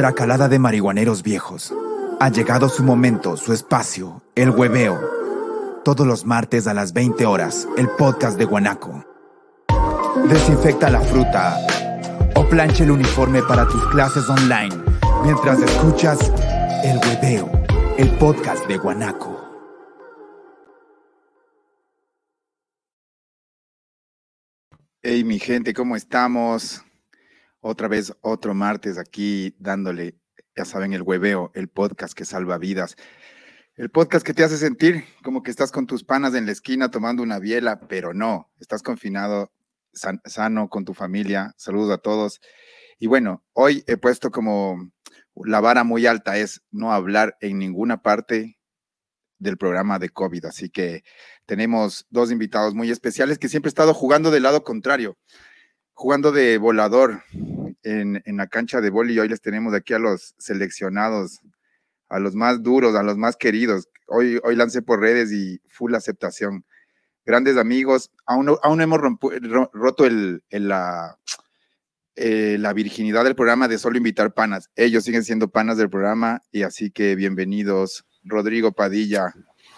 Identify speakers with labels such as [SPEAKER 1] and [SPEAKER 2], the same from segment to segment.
[SPEAKER 1] Tracalada de marihuaneros viejos. Ha llegado su momento, su espacio, el hueveo. Todos los martes a las 20 horas, el podcast de Guanaco. Desinfecta la fruta o plancha el uniforme para tus clases online mientras escuchas el hueveo, el podcast de Guanaco.
[SPEAKER 2] Hey, mi gente, ¿cómo estamos? Otra vez, otro martes aquí dándole, ya saben, el hueveo, el podcast que salva vidas. El podcast que te hace sentir como que estás con tus panas en la esquina tomando una biela, pero no, estás confinado, sano con tu familia. Saludos a todos. Y bueno, hoy he puesto como la vara muy alta, es no hablar en ninguna parte del programa de COVID. Así que tenemos dos invitados muy especiales que siempre he estado jugando del lado contrario, jugando de volador en, la cancha de boli. Hoy les tenemos aquí a los seleccionados, a los más duros, a los más queridos. Hoy, hoy lancé por redes y full aceptación. Grandes amigos, aún, aún hemos roto el, la, eh, la virginidad del programa de solo invitar panas. Ellos siguen siendo panas del programa y así que bienvenidos. Rodrigo Padilla,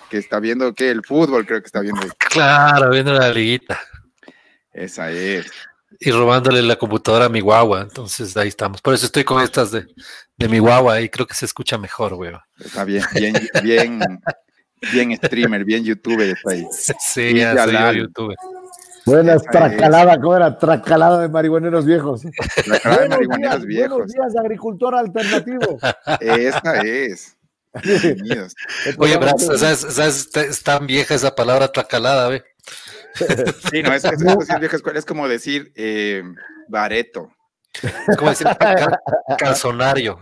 [SPEAKER 2] que está viendo que el fútbol, creo que está viendo.
[SPEAKER 3] Claro, viendo la liguita.
[SPEAKER 2] Esa es.
[SPEAKER 3] Y robándole la computadora a mi guagua, entonces ahí estamos. Por eso estoy con estas de, de mi guagua y creo que se escucha mejor, güey.
[SPEAKER 2] Está bien, bien, bien, bien streamer, bien youtuber está ahí.
[SPEAKER 3] Sí, ya soy youtuber.
[SPEAKER 4] Buenas, tracalada, ¿cómo era? Tracalada de marihuaneros viejos.
[SPEAKER 2] Tracalada de marihuaneros viejos.
[SPEAKER 4] Buenos días, agricultor alternativo.
[SPEAKER 2] Esa es.
[SPEAKER 3] Oye, Brad, ¿sabes, ¿sabes, Es tan vieja esa palabra tracalada, güey.
[SPEAKER 2] Sí, no, es, es, es, vieja escuela, es como decir eh, bareto.
[SPEAKER 3] Es como decir calzonario.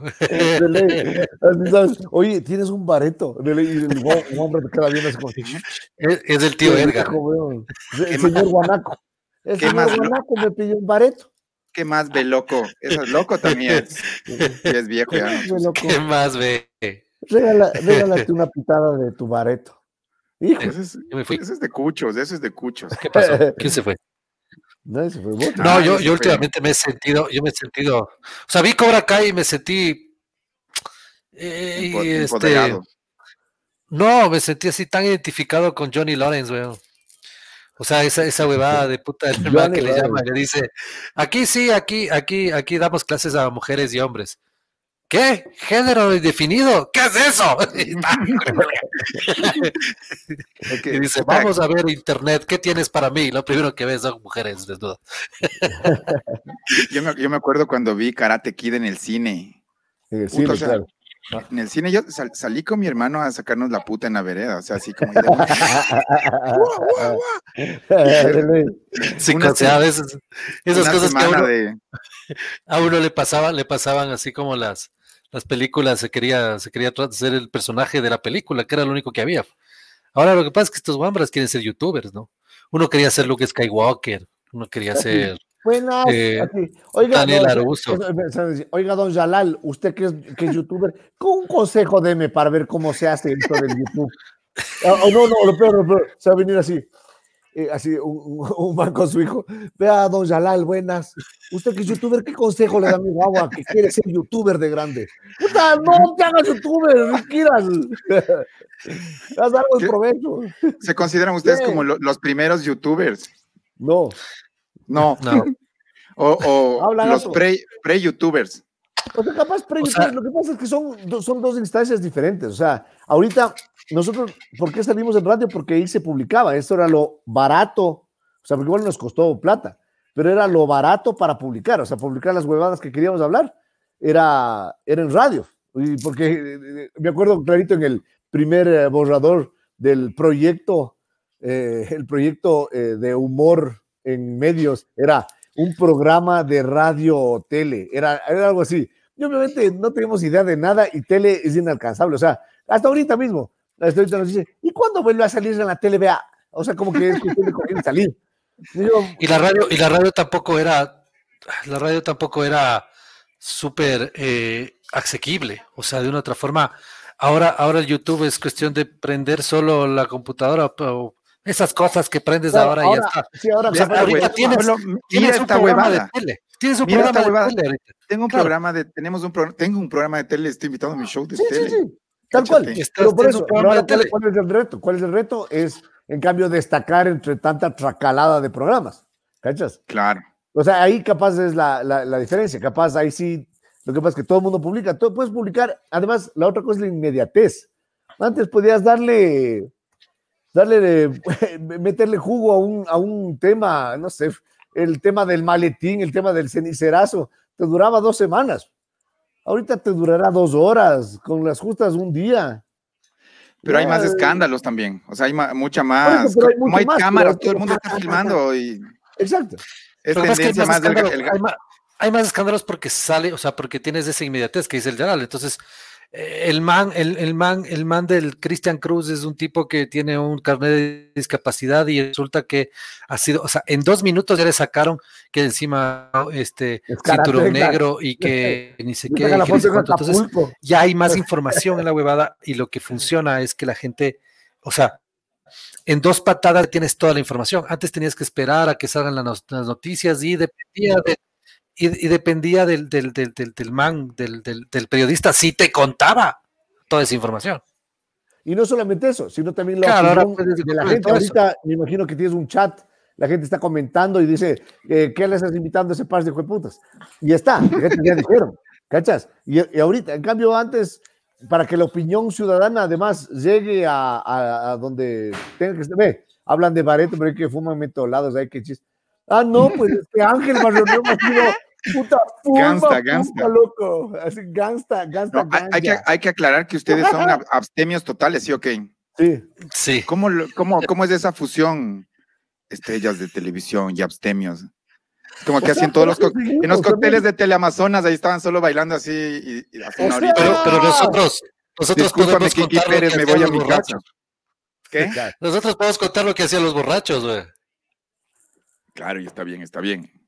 [SPEAKER 4] Oye, tienes un bareto. Y el hombre te queda así como
[SPEAKER 3] es, es del tío Edgar.
[SPEAKER 4] El señor Guanaco. El señor Guanaco me pidió un bareto.
[SPEAKER 2] ¿Qué más ve loco? Eso es loco también. Es, es viejo ya.
[SPEAKER 3] ¿Qué más ve?
[SPEAKER 4] Regala, regálate una pitada de tu bareto.
[SPEAKER 2] Hijo. Ese es, ese es de cuchos, ese es de cuchos.
[SPEAKER 3] ¿Qué pasó? ¿Quién se fue?
[SPEAKER 4] No, se fue no
[SPEAKER 3] ah, yo, yo últimamente me he sentido, yo me he sentido, o sea, vi Cobra Kai y me sentí eh, este, no, me sentí así tan identificado con Johnny Lawrence, weón. O sea, esa, esa huevada de puta del que le llama, le dice, aquí sí, aquí, aquí, aquí damos clases a mujeres y hombres. ¿Qué? ¿Género indefinido? ¿Qué es eso? y dice, vamos a ver internet, ¿qué tienes para mí? Lo primero que ves son mujeres desnudas.
[SPEAKER 2] yo, me, yo me acuerdo cuando vi Karate Kid en el cine.
[SPEAKER 4] En el cine, claro.
[SPEAKER 2] En el cine yo salí con mi hermano a sacarnos la puta en la vereda, o sea, así como...
[SPEAKER 3] sí, o sea, a veces esas cosas que a uno, a uno le, pasaba, le pasaban así como las, las películas, se quería, se quería ser el personaje de la película, que era lo único que había. Ahora lo que pasa es que estos guambras quieren ser youtubers, ¿no? Uno quería ser Luke Skywalker, uno quería ser...
[SPEAKER 4] Buenas. Eh, oiga, Daniel Aruso. Oiga, don Yalal, usted que es, que es youtuber, con un consejo deme para ver cómo se hace esto del YouTube. Oh, no, no, lo peor, lo peor, se va a venir así. Eh, así un, un, man con su hijo, vea don Yalal, buenas. Usted que es youtuber, ¿qué consejo le da a mi guagua que quiere ser youtuber de grande? Puta, no te hagas youtuber, no quieras. Haz algo de provecho.
[SPEAKER 2] ¿Se consideran ustedes como lo, los primeros youtubers?
[SPEAKER 4] No.
[SPEAKER 2] No. no. o, o los pre-youtubers.
[SPEAKER 4] Pre o capaz pre o sea, lo que pasa es que son, son dos instancias diferentes. O sea, ahorita nosotros, ¿por qué salimos en radio? Porque ahí se publicaba, esto era lo barato, o sea, porque igual nos costó plata, pero era lo barato para publicar, o sea, publicar las huevadas que queríamos hablar, era, era en radio, y porque me acuerdo clarito en el primer eh, borrador del proyecto, eh, el proyecto eh, de humor en medios, era un programa de radio o tele, era, era algo así. Y obviamente no tenemos idea de nada y tele es inalcanzable, o sea, hasta ahorita mismo, ahorita nos dice, ¿y cuándo vuelve a salir en la tele? Vea, o sea, como que es cuestión de salir.
[SPEAKER 3] Y, la radio, y la radio tampoco era, la radio tampoco era súper eh, asequible, o sea, de una otra forma. Ahora, ahora el YouTube es cuestión de prender solo la computadora o esas cosas que prendes ahora, y ya está.
[SPEAKER 4] Sí, ahora,
[SPEAKER 3] ahorita tienes, tienes un programa de tele. Tienes un programa de tele
[SPEAKER 2] Tengo un programa de, tenemos un tengo un programa de tele, estoy invitado a mi show de tele. Sí, sí.
[SPEAKER 4] Tal cual. Pero por eso, ¿cuál, es el reto? ¿Cuál es el reto? Es, en cambio, destacar entre tanta tracalada de programas. ¿Cachas?
[SPEAKER 2] Claro.
[SPEAKER 4] O sea, ahí capaz es la, la, la diferencia. Capaz ahí sí, lo que pasa es que todo el mundo publica. Tú puedes publicar. Además, la otra cosa es la inmediatez. Antes podías darle darle, meterle jugo a un, a un tema, no sé, el tema del maletín, el tema del cenicerazo, te duraba dos semanas. Ahorita te durará dos horas, con las justas un día.
[SPEAKER 2] Pero hay más escándalos también, o sea, hay mucha más. como hay cámaras, todo el mundo está filmando y.
[SPEAKER 4] Exacto.
[SPEAKER 3] Es tendencia más, del, hay, más, escándalos porque sale, o sea, porque tienes esa inmediatez que dice el general. Entonces, el man, el, el, man, el man del Christian Cruz es un tipo que tiene un carnet de discapacidad y resulta que ha sido, o sea, en dos minutos ya le sacaron que encima este cinturón negro y que ni sé qué, entonces ya hay más información en la huevada y lo que funciona es que la gente, o sea, en dos patadas tienes toda la información. Antes tenías que esperar a que salgan las noticias y dependía de y, dependía del, del, del, del man, del, periodista, si te contaba toda esa información.
[SPEAKER 4] Y no solamente eso, sino también la de la gente. Ahorita me imagino que tienes un chat, la gente está comentando y dice, eh, ¿qué le estás invitando a ese par de putas? Y está, ya dijeron, ¿cachas? Y, ahorita, en cambio, antes, para que la opinión ciudadana además llegue a, a, donde tenga que estar, hablan de Bareto, pero hay que fuman mentolados, hay que chiste. Ah, no, pues es que Ángel Barrio ha sido Puta, gangsta, gangsta. loco. Así, gangsta, gangsta,
[SPEAKER 2] hay, que, hay que aclarar que ustedes son abstemios totales, ¿sí o
[SPEAKER 4] Sí.
[SPEAKER 3] Sí.
[SPEAKER 2] ¿Cómo, cómo, cómo es esa fusión, estrellas de televisión y abstemios? Como que hacen todos los en los cócteles de Teleamazonas, ahí estaban solo bailando así y,
[SPEAKER 3] pero, pero, nosotros, nosotros podemos contar Pérez, me voy a mi casa. ¿Qué? Nosotros podemos contar lo que hacían los borrachos, güey.
[SPEAKER 2] Claro, y está bien, está bien.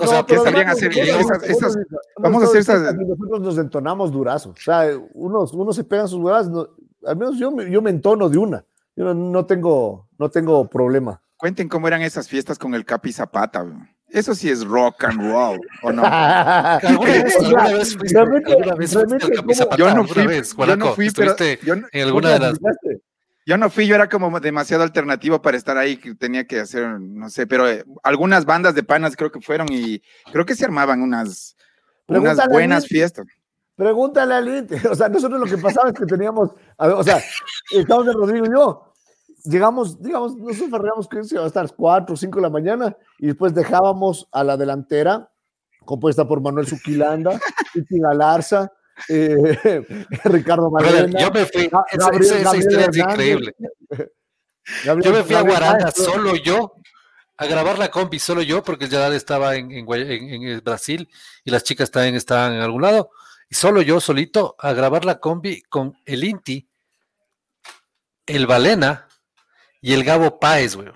[SPEAKER 2] O sea, que estarían hacer esas, vamos a hacer esas.
[SPEAKER 4] Nosotros nos entonamos durazos. O sea, unos, unos se pegan sus huevas, al menos yo, yo me entono de una. Yo no, tengo, no tengo problema.
[SPEAKER 2] Cuenten cómo eran esas fiestas con el Capi Zapata. Eso sí es rock and roll, ¿o no? Yo no fui, yo no fui, pero
[SPEAKER 3] en alguna de las
[SPEAKER 2] yo no fui, yo era como demasiado alternativo para estar ahí, que tenía que hacer, no sé, pero eh, algunas bandas de panas creo que fueron y creo que se armaban unas, unas buenas fiestas.
[SPEAKER 4] Pregúntale a Lint, o sea, nosotros lo que pasaba es que teníamos, o sea, estábamos en Rodrigo y yo, llegamos, digamos, nosotros farreamos que a estar 4 o 5 de la mañana y después dejábamos a la delantera, compuesta por Manuel Suquilanda, Titi Galarza, eh, Ricardo Marena.
[SPEAKER 3] Yo me fui, esa, historia es increíble. yo me fui a Guaranda solo yo, a grabar la combi solo yo, porque el Yadal estaba en, en, Brasil y las chicas también estaban en algún lado, y solo yo solito a grabar la combi con el Inti, el Valena y el Gabo Páez, güey.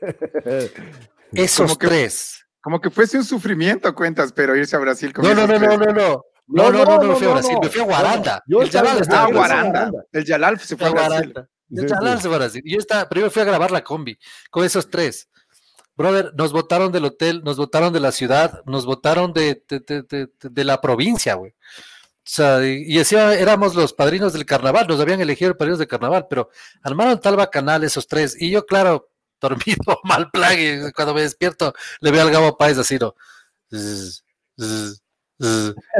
[SPEAKER 3] Esos tres.
[SPEAKER 2] Como que fuese un sufrimiento, cuentas, pero irse a Brasil
[SPEAKER 3] con No, no, no, no, no, no. No, no, no, no, me fui a Brasil, me fui a Guaranda.
[SPEAKER 2] el Yalal estaba a Guaranda. El Yalal se fue a Brasil.
[SPEAKER 3] El Yalal se fue a Brasil. Yo estaba, primero fui a grabar la combi con esos tres. Brother, nos votaron del hotel, nos votaron de la ciudad, nos votaron de, de, de, de la provincia, güey. O sea, y decía, éramos los padrinos del carnaval, nos habían elegido padrinos del carnaval, pero armaron tal bacanal esos tres. Y yo, claro, dormido, mal plan, y cuando me despierto, le veo al Gabo Páez así, ¿no?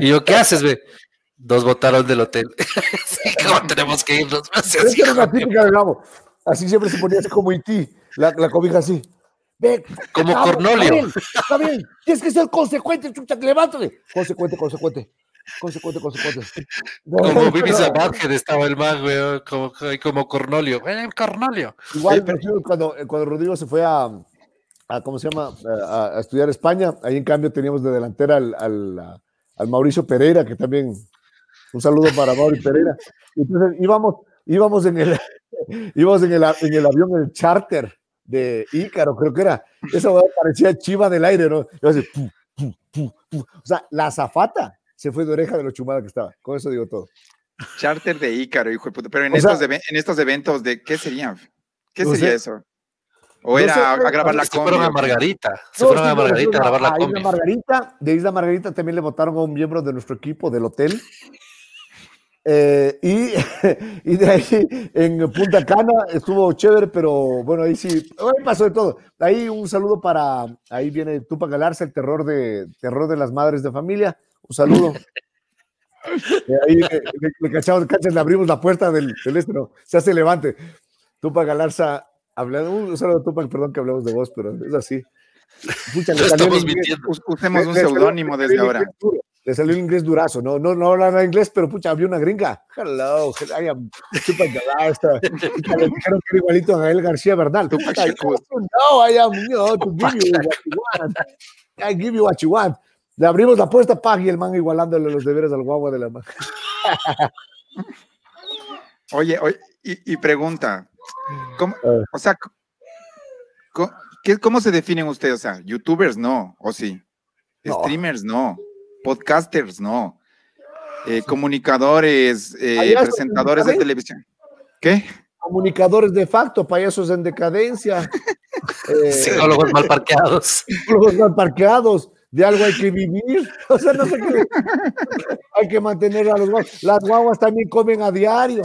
[SPEAKER 3] Y yo, ¿qué haces, ve? Dos votaron del hotel. ¿Cómo tenemos que irnos?
[SPEAKER 4] Así, era típica de Gabo. Así siempre se ponía así como ti la, la cobija así. Ve,
[SPEAKER 3] como Cornolio.
[SPEAKER 4] Está bien, tienes que ser consecuente, chucha, levántate. Consecuente, consecuente. Consecuente, consecuente.
[SPEAKER 3] como Vivi Zabargen estaba el man, güey, como, como Cornolio. Eh, Cornolio.
[SPEAKER 4] Igual, cuando, cuando Rodrigo se fue a, a ¿cómo se llama? A, a, estudiar España, ahí en cambio teníamos de delantera al, al, al Mauricio Pereira, que también un saludo para Mauricio Pereira. Entonces íbamos, íbamos en el, íbamos en el, en el avión, el charter de Ícaro, creo que era. Eso parecía chiva del aire, ¿no? o sea, la zafata se fue de oreja de lo chumada que estaba. Con eso digo todo.
[SPEAKER 2] Charter de Ícaro, hijo de puta. Pero en, estos, en estos eventos, ¿de qué serían? ¿Qué sería eso? ¿O era a grabar la combi?
[SPEAKER 3] Se fueron a Margarita. Se fueron a Margarita a grabar la combi.
[SPEAKER 4] Margarita, de Isla Margarita también le votaron a un miembro de nuestro equipo del hotel. Eh, y, y, de ahí en Punta Cana estuvo chévere, pero bueno, ahí sí, ahí pasó de todo. Ahí un saludo para, ahí viene Tupac Galarza, el terror de, terror de las madres de familia. Un saludo. Eh, ahí le, cachamos, cachas, le abrimos la puerta del, del este, no, se hace levante. Tupac Galarza Hablando, un saludo Tupac, perdón que hablamos de vos, pero es así.
[SPEAKER 2] Pucha, le estamos mintiendo. Usemos un seudónimo desde ahora.
[SPEAKER 4] Le salió el inglés durazo, no, no, no hablaba inglés, pero pucha, había una gringa. Hello, I am Tupac Galarza. Le dijeron que era igualito a Gael García Bernal. Tupac No, I am, you know, to give you what you want. I give you what you want. Le abrimos la puerta, pag, y el man igualándole los deberes al guagua de la mano.
[SPEAKER 2] Oye, oye, y, y pregunta, ¿Cómo, o sea, ¿cómo, se definen ustedes? O sea, youtubers no, o sí. Streamers no. Podcasters no. Eh, comunicadores, eh, presentadores de televisión. ¿Qué?
[SPEAKER 4] Comunicadores de facto, payasos en decadencia.
[SPEAKER 3] eh, Psicólogos mal parqueados.
[SPEAKER 4] Psicólogos mal parqueados. De algo hay que vivir. O sea, no sé qué. hay que mantener a los guaguas. Las guaguas también comen a diario.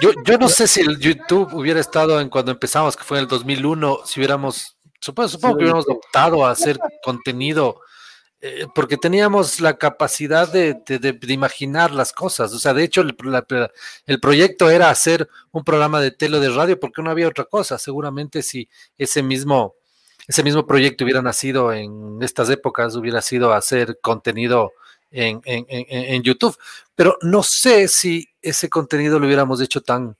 [SPEAKER 3] Yo, yo no sé si el YouTube hubiera estado en cuando empezamos, que fue en el 2001, si hubiéramos, supongo, supongo que hubiéramos optado a hacer contenido, eh, porque teníamos la capacidad de, de, de, imaginar las cosas. O sea, de hecho, el, la, el, proyecto era hacer un programa de tele de radio porque no había otra cosa. Seguramente si ese mismo, ese mismo proyecto hubiera nacido en estas épocas, hubiera sido hacer contenido en, en, en, en YouTube. Pero no sé si ese contenido lo hubiéramos hecho tan.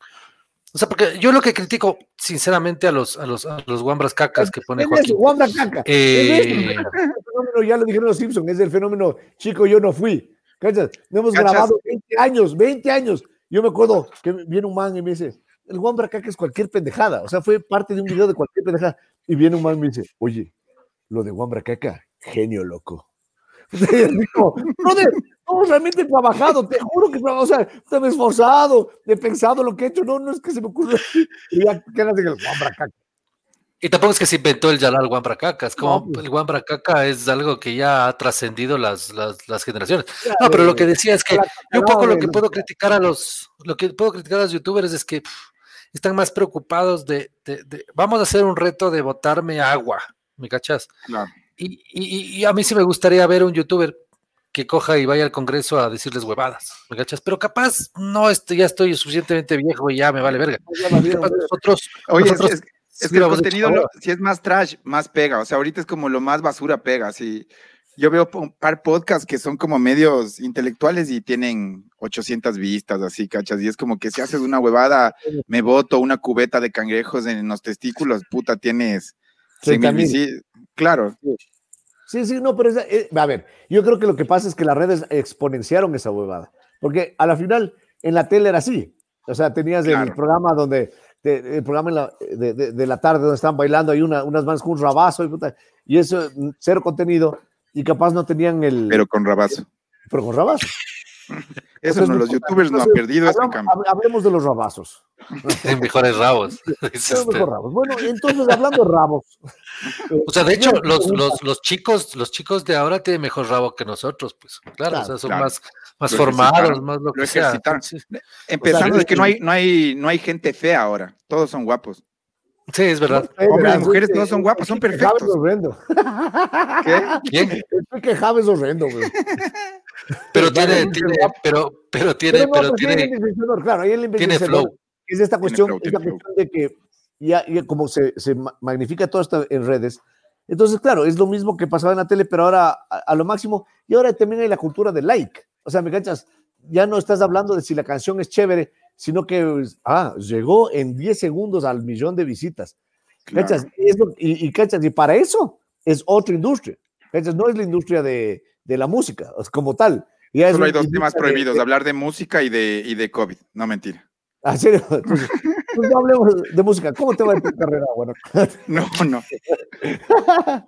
[SPEAKER 3] O sea, porque yo lo que critico, sinceramente, a los, a los, a los guambras cacas que pone Joaquín.
[SPEAKER 4] Es caca. Eh... fenómeno, ya lo dijeron los Simpsons, es el fenómeno chico, yo no fui. ¿Cachas? No hemos ¿Cachas? grabado 20 años, 20 años. Yo me acuerdo que viene un man y me dice, el guambra caca es cualquier pendejada. O sea, fue parte de un video de cualquier pendejada. Y viene un man y me dice, oye, lo de guambra caca, genio loco. Digo, brother, no, realmente he trabajado, te juro que o sea, me he esforzado, he pensado lo que he hecho, no, no es que se me ocurra. Y ya quedas en el guambracaca.
[SPEAKER 3] Y tampoco es que se inventó el Yalal Guambracaca, es como no, pues. el Guambracaca es algo que ya ha trascendido las, las, las, generaciones. No, pero lo que decía es que yo un poco lo que puedo criticar a los, lo que puedo criticar a los youtubers es que pff, están más preocupados de, de, de, vamos a hacer un reto de botarme agua, ¿me cachas?
[SPEAKER 2] Claro.
[SPEAKER 3] Y, y, y, a mí sí me gustaría ver un youtuber que coja y vaya al Congreso a decirles huevadas, ¿me cachas? Pero capaz no estoy, ya estoy suficientemente viejo y ya me vale verga. Capaz
[SPEAKER 2] nosotros, Oye, nosotros, es, es, es que el contenido, lo, si es más trash, más pega. O sea, ahorita es como lo más basura pega. Si yo veo un par podcasts que son como medios intelectuales y tienen 800 vistas, así, cachas. Y es como que si haces una huevada, me boto una cubeta de cangrejos en los testículos, puta, tienes. Sí, claro.
[SPEAKER 4] Sí, sí, no, pero es, eh, a ver, yo creo que lo que pasa es que las redes exponenciaron esa huevada, porque a la final en la tele era así, o sea, tenías claro. el programa donde, de, el programa la, de, de, de, la tarde donde estaban bailando, hay una, unas manos con un rabazo y, puta, y eso, cero contenido, y capaz no tenían el...
[SPEAKER 2] Pero con rabazo.
[SPEAKER 4] Pero con rabazo.
[SPEAKER 2] Eso entonces, no, los youtubers no han perdido
[SPEAKER 4] hablamos,
[SPEAKER 2] cambio.
[SPEAKER 4] Hablemos de los rabazos.
[SPEAKER 3] Mejores rabos.
[SPEAKER 4] mejor rabos. Bueno, entonces hablando de rabos.
[SPEAKER 3] O sea, de hecho, los, los, los, chicos, los chicos de ahora tienen mejor rabo que nosotros, pues, claro, claro o sea, son claro. más, más lo formados, más lo que lo sea.
[SPEAKER 2] Empezando o sea, de que no hay, no hay, no hay gente fea ahora, todos son guapos.
[SPEAKER 3] Sí, es verdad.
[SPEAKER 2] Hombres y mujeres no son guapos, son perfectos.
[SPEAKER 4] Es horrendo.
[SPEAKER 3] ¿Qué? ¿Quién?
[SPEAKER 4] Es que Javes horrendo, güey.
[SPEAKER 3] Pero tiene, tiene, pero, pero tiene, pero, no, pero tiene,
[SPEAKER 4] claro, ahí el
[SPEAKER 3] tiene flow.
[SPEAKER 4] Es esta cuestión, flow, esta cuestión de que ya, ya como se, se, magnifica todo esto en redes, entonces, claro, es lo mismo que pasaba en la tele, pero ahora a, a, lo máximo, y ahora también hay la cultura del like. O sea, me cachas, ya no estás hablando de si la canción es chévere, sino que, ah, llegó en 10 segundos al millón de visitas. Claro. ¿Cachas? Y, eso, y, y, ¿cachas? y para eso es otra industria. ¿Cachas? No es la industria de, de la música como tal.
[SPEAKER 2] Ya Solo hay dos temas prohibidos, de, hablar de música y de, y de COVID, no mentira.
[SPEAKER 4] ¿Ah, serio? Entonces, pues no hablemos de música. ¿Cómo te va en tu carrera? Bueno.
[SPEAKER 2] No, no.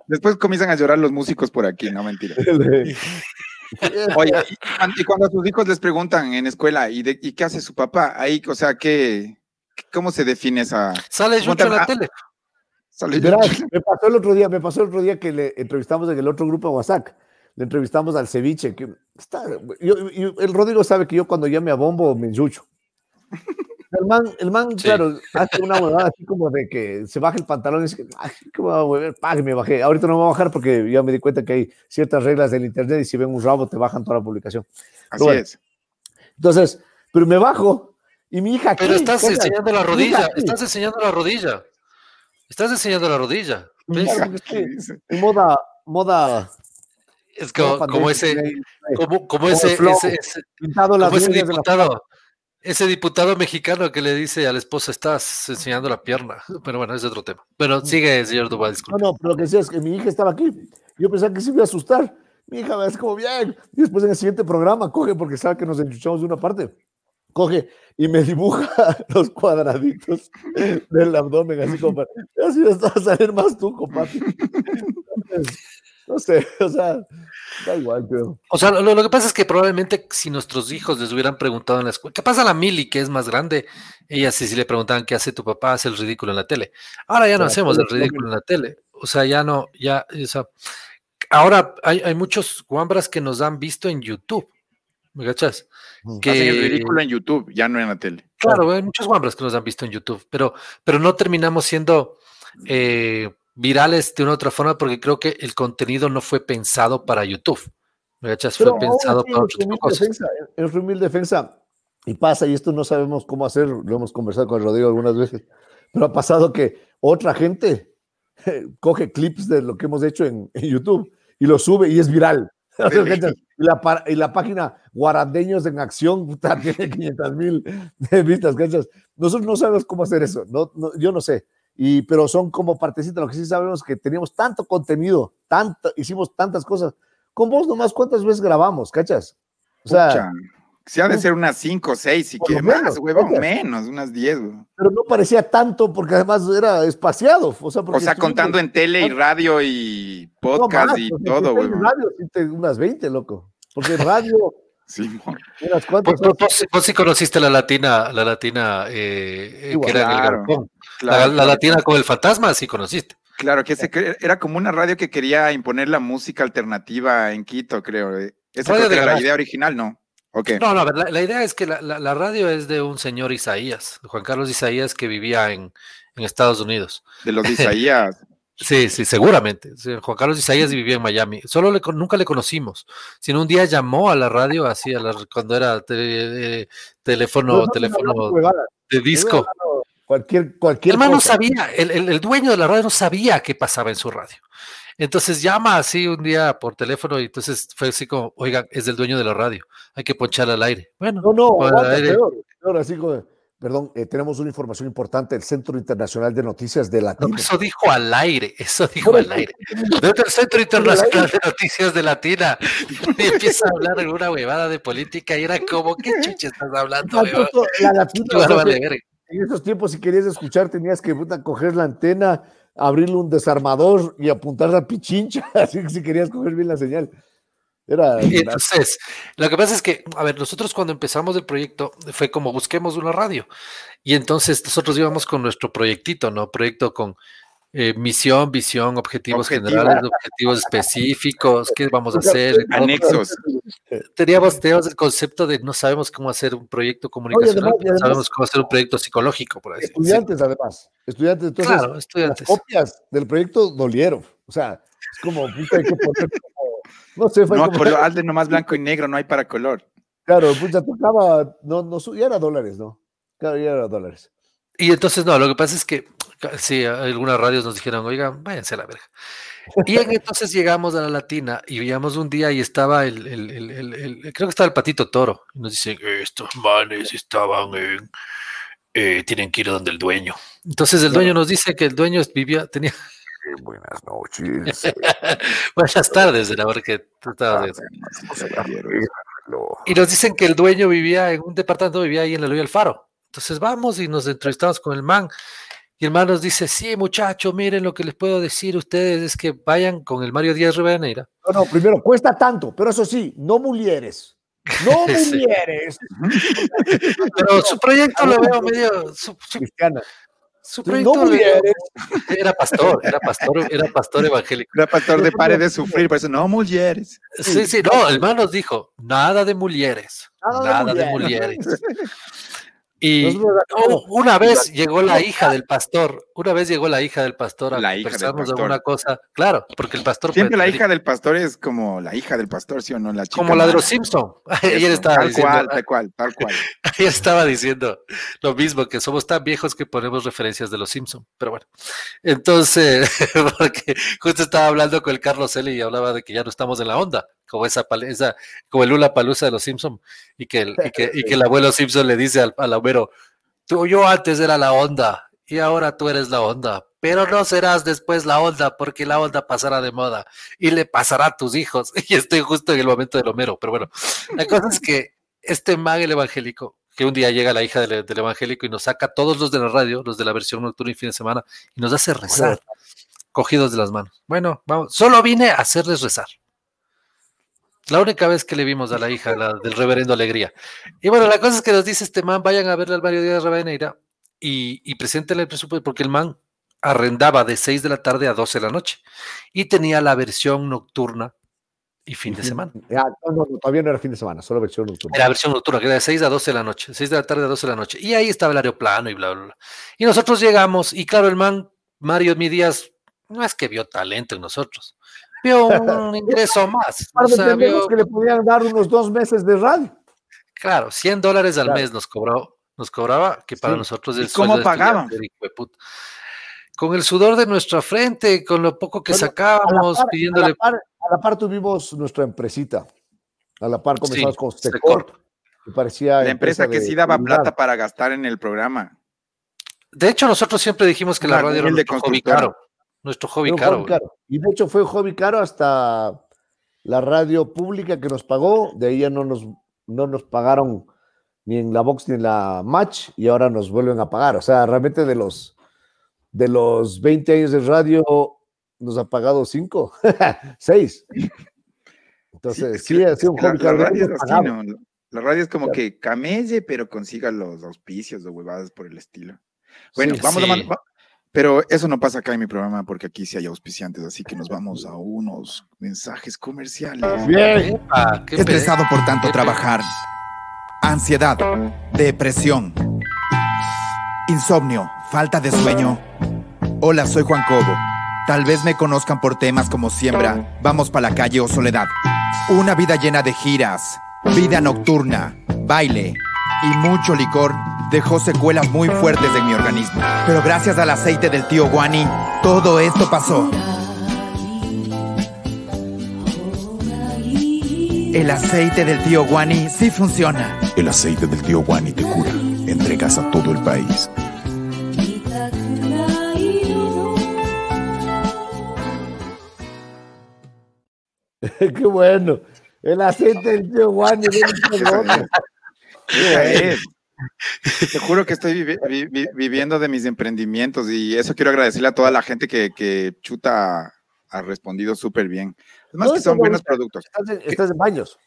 [SPEAKER 2] Después comienzan a llorar los músicos por aquí, no mentira. Oye, y, cuando a sus hijos les preguntan en escuela, ¿y, de, ¿y qué hace su papá? Ahí, o sea, ¿qué, ¿Cómo se define esa?
[SPEAKER 3] Sale Yucho en la tele.
[SPEAKER 4] me pasó el otro día, me pasó el otro día que le entrevistamos en el otro grupo de WhatsApp. Le entrevistamos al ceviche. Que está, el Rodrigo sabe que yo cuando llame a Bombo me enchucho. El man, el man claro, hace una huevada así como de que se baja el pantalón y dice, ¿cómo va a volver? me bajé. Ahorita no me voy a bajar porque ya me di cuenta que hay ciertas reglas del internet y si ven un rabo te bajan toda la publicación.
[SPEAKER 2] Así es.
[SPEAKER 4] Entonces, pero me bajo y mi hija.
[SPEAKER 3] Pero estás enseñando la rodilla, estás enseñando la rodilla. Estás enseñando la rodilla.
[SPEAKER 4] En moda, moda.
[SPEAKER 3] Es como, como ese, como, como ese, ese, ese, como ese diputado ese diputado mexicano que le dice a la esposa, estás enseñando la pierna. Pero bueno, es otro tema. Pero sigue, señor Duval, disculpe.
[SPEAKER 4] No, no, pero lo que decía es que mi hija estaba aquí. Yo pensaba que se iba a asustar. Mi hija es como bien. Y después en el siguiente programa coge, porque sabe que nos enchuchamos de una parte. Coge y me dibuja los cuadraditos del abdomen, así como así vas a salir más tú, compadre. No sé, o sea, da igual, creo.
[SPEAKER 3] O sea, lo, que pasa es que probablemente si nuestros hijos les hubieran preguntado en la escuela, ¿qué pasa a la Mili, que es más grande? Ella sí, si le preguntaban qué hace tu papá, hace el ridículo en la tele. Ahora ya no hacemos el ridículo en la tele. O sea, ya no, ya, o sea, ahora hay, hay muchos guambras que nos han visto en YouTube. ¿Me cachas?
[SPEAKER 2] Que hacen el ridículo en YouTube, ya no en la tele.
[SPEAKER 3] Claro, hay muchos guambras que nos han visto en YouTube, pero, pero no terminamos siendo eh, virales de una otra forma porque creo que el contenido no fue pensado para YouTube. ¿Me Fue pensado para otras cosas.
[SPEAKER 4] en su humilde defensa, y pasa, y esto no sabemos cómo hacer, lo hemos conversado con Rodrigo algunas veces, pero ha pasado que otra gente coge clips de lo que hemos hecho en, YouTube y lo sube y es viral. y, la, y la página Guarandeños en Acción tiene 500 mil vistas. Nosotros no sabemos cómo hacer eso. No, yo no sé y, pero son como partecitas, lo que sí sabemos que teníamos tanto contenido, tanto, hicimos tantas cosas. Con vos nomás, ¿cuántas veces grabamos, cachas?
[SPEAKER 2] O sea, si ha de ser unas 5 o 6, si quieres más, huevón, menos, unas 10,
[SPEAKER 4] Pero no parecía tanto porque además era espaciado. O sea,
[SPEAKER 2] o sea contando en tele y radio y podcast y todo, güey.
[SPEAKER 4] radio, unas 20, loco. Porque radio
[SPEAKER 2] Sí,
[SPEAKER 3] vos, sí conociste la latina, la latina eh, que era en el galpón. la, latina con el fantasma, sí conociste.
[SPEAKER 2] Claro, que era como una radio que quería imponer la música alternativa en Quito, creo. Esa era la idea original, ¿no? Okay.
[SPEAKER 3] No, no, la, la idea es que la, radio es de un señor Isaías, Juan Carlos Isaías, que vivía en, en Estados Unidos.
[SPEAKER 2] De los Isaías.
[SPEAKER 3] Sí, sí, seguramente. Juan Carlos Isaías vivía en Miami. Solo le, nunca le conocimos, sino un día llamó a la radio, así a la, cuando era eh, teléfono, teléfono de disco.
[SPEAKER 4] Cualquier, cualquier.
[SPEAKER 3] El no sabía, el, el, dueño de la radio no sabía qué pasaba en su radio. Entonces llama así un día por teléfono y entonces fue así como, oigan, es del dueño de la radio, hay que poncharla al aire. Bueno,
[SPEAKER 4] no, no, peor, así como Perdón, eh, tenemos una información importante del Centro Internacional de Noticias de Latina.
[SPEAKER 3] eso dijo al aire, eso dijo al aire. Desde el Centro Internacional de Noticias de Latina. Y empieza a hablar alguna huevada de política y era como, ¿qué chucha estás hablando? La Latina,
[SPEAKER 4] en esos tiempos, si querías escuchar, tenías que coger la antena, abrirle un desarmador y apuntar a pichincha, así que si querías coger bien la señal. Era,
[SPEAKER 3] entonces, lo que pasa es que, a ver, nosotros cuando empezamos el proyecto fue como busquemos una radio. Y entonces nosotros íbamos con nuestro proyectito, ¿no? Proyecto con eh, misión, visión, objetivos generales, objetivos específicos, qué vamos a hacer.
[SPEAKER 2] Anexos.
[SPEAKER 3] Teníamos, teníamos, el concepto de no sabemos cómo hacer un proyecto comunicacional, no sabemos cómo hacer un proyecto psicológico, por ahí.
[SPEAKER 4] Estudiantes, además. Estudiantes, entonces.
[SPEAKER 3] Claro, estudiantes.
[SPEAKER 4] Las copias del proyecto dolieron. O sea, es como, hay que poner
[SPEAKER 2] no sé, fue no, como... hazle nomás blanco y negro, no hay para color.
[SPEAKER 4] Claro, pues ya tocaba, no, no, ya era dólares, ¿no? Claro, ya era dólares.
[SPEAKER 3] Y entonces, no, lo que pasa es que, sí, algunas radios nos dijeron, oigan, váyanse a la verga. Y entonces llegamos a la latina y veíamos un día y estaba el, el, el, el, creo que estaba el patito toro. Y nos dicen, estos manes estaban en, eh, tienen que ir donde el dueño. Entonces el dueño nos dice que el dueño vivía, tenía,
[SPEAKER 4] buenas noches.
[SPEAKER 3] buenas tardes, la verdad que tú estabas. Y nos dicen que el dueño vivía en un departamento, vivía ahí en la Luis Alfaro. Entonces vamos y nos entrevistamos con el man. Y el man nos dice, sí, muchachos, miren lo que les puedo decir a ustedes es que vayan con el Mario Díaz Rivadeneira.
[SPEAKER 4] No, no, primero, cuesta tanto, pero eso sí, no mulieres. No mulieres.
[SPEAKER 3] Pero su proyecto lo veo medio. Su,
[SPEAKER 4] Cristiana.
[SPEAKER 3] Su proyecto no era pastor, era pastor, era pastor evangélico.
[SPEAKER 2] Era pastor de pare de sufrir, por eso no mulieres.
[SPEAKER 3] Sí, sí, no, el man nos dijo, nada de mulieres, nada, de mulieres. Y una vez llegó la hija del pastor, una vez llegó la hija del pastor a
[SPEAKER 2] la hija de
[SPEAKER 3] alguna cosa, claro, porque el pastor
[SPEAKER 2] siempre la hija del pastor es como la hija del pastor, sí o no, la chica
[SPEAKER 3] como la de los Simpson. Ayer estaba
[SPEAKER 2] tal
[SPEAKER 3] diciendo,
[SPEAKER 2] cual, tal cual, tal cual.
[SPEAKER 3] Ayer estaba diciendo lo mismo que somos tan viejos que ponemos referencias de los Simpson, pero bueno, entonces porque justo estaba hablando con el Carlos Eli y hablaba de que ya no estamos en la onda como esa, esa como el Lula Palusa de los Simpson y que el, y que, y que el abuelo Simpson le dice al, al abuelo, tú yo antes era la onda y ahora tú eres la onda, pero no serás después la onda porque la onda pasará de moda y le pasará a tus hijos. Y estoy justo en el momento del Homero, pero bueno, la cosa es que este mag el evangélico, que un día llega la hija del, del, evangélico y nos saca todos los de la radio, los de la versión nocturna y fin de semana, y nos hace rezar, cogidos de las manos. Bueno, vamos, solo vine a hacerles rezar. La única vez que le vimos a la hija la del reverendo Alegría. Y bueno, la cosa es que nos dice este man, vayan a verle al Mario Díaz Rabaneira y, y preséntenle el presupuesto, porque el man arrendaba de 6 de la tarde a 12 de la noche y tenía la versión nocturna y fin de semana.
[SPEAKER 4] Ya, no, no, todavía no era fin de semana, solo versión nocturna.
[SPEAKER 3] Era versión nocturna, que era de 6 a 12 de la noche, 6 de la tarde a 12 de la noche. Y ahí estaba el aeroplano y bla, bla, bla. Y nosotros llegamos, y claro, el man, Mario Mi Díaz, no es que vio talento en nosotros, vio un ingreso más.
[SPEAKER 4] O sea, vio... que le podían dar unos dos meses de radio.
[SPEAKER 3] Claro, 100 dólares al claro. mes nos cobró, nos cobraba, que para sí. nosotros
[SPEAKER 2] es ¿Cómo pagaban?
[SPEAKER 3] Con el sudor de nuestra frente, con lo poco que bueno, sacábamos,
[SPEAKER 4] a par,
[SPEAKER 3] pidiéndole.
[SPEAKER 4] A la, par, a la, par, tuvimos nuestra empresita. A la par comenzamos sí, con Secor. Que parecía
[SPEAKER 2] la empresa, que sí daba plata para gastar en el programa.
[SPEAKER 3] De hecho, nosotros siempre dijimos que la radio era nuestro hobby caro. Nuestro hobby caro,
[SPEAKER 4] hobby caro. Y de hecho fue un hobby caro hasta la radio pública que nos pagó. De ahí ya no nos, no nos pagaron ni en la box ni en la match y ahora nos vuelven a pagar. O sea, realmente de los, de los 20 años de radio nos ha pagado 5, 6. Entonces, sí, sí ha sido un hobby
[SPEAKER 2] la,
[SPEAKER 4] caro.
[SPEAKER 2] La radio, es así, ¿no? la radio es como claro. que camelle, pero consiga los auspicios o huevadas por el estilo. Bueno, sí, vamos, sí. A, pero eso no pasa acá en mi programa porque aquí sí hay auspiciantes, así que nos vamos a unos mensajes comerciales.
[SPEAKER 1] Bien. Estresado por tanto trabajar. Ansiedad, depresión, insomnio, falta de sueño. Hola, soy Juan Cobo. Tal vez me conozcan por temas como Siembra, Vamos para la calle o Soledad. Una vida llena de giras, vida nocturna, baile y mucho licor dejó secuelas muy fuertes en mi organismo. Pero gracias al aceite del tío Guani, todo esto pasó. El aceite del tío Guani sí funciona.
[SPEAKER 5] El aceite del tío Guani te cura. Entregas a todo el país.
[SPEAKER 4] Qué bueno. El aceite del tío Guani.
[SPEAKER 2] Te juro que estoy vivi vi viviendo de mis emprendimientos y eso quiero agradecerle a toda la gente que, que Chuta ha respondido súper bien. Además no, que son buenos productos.
[SPEAKER 4] Estás en, estás en, baños.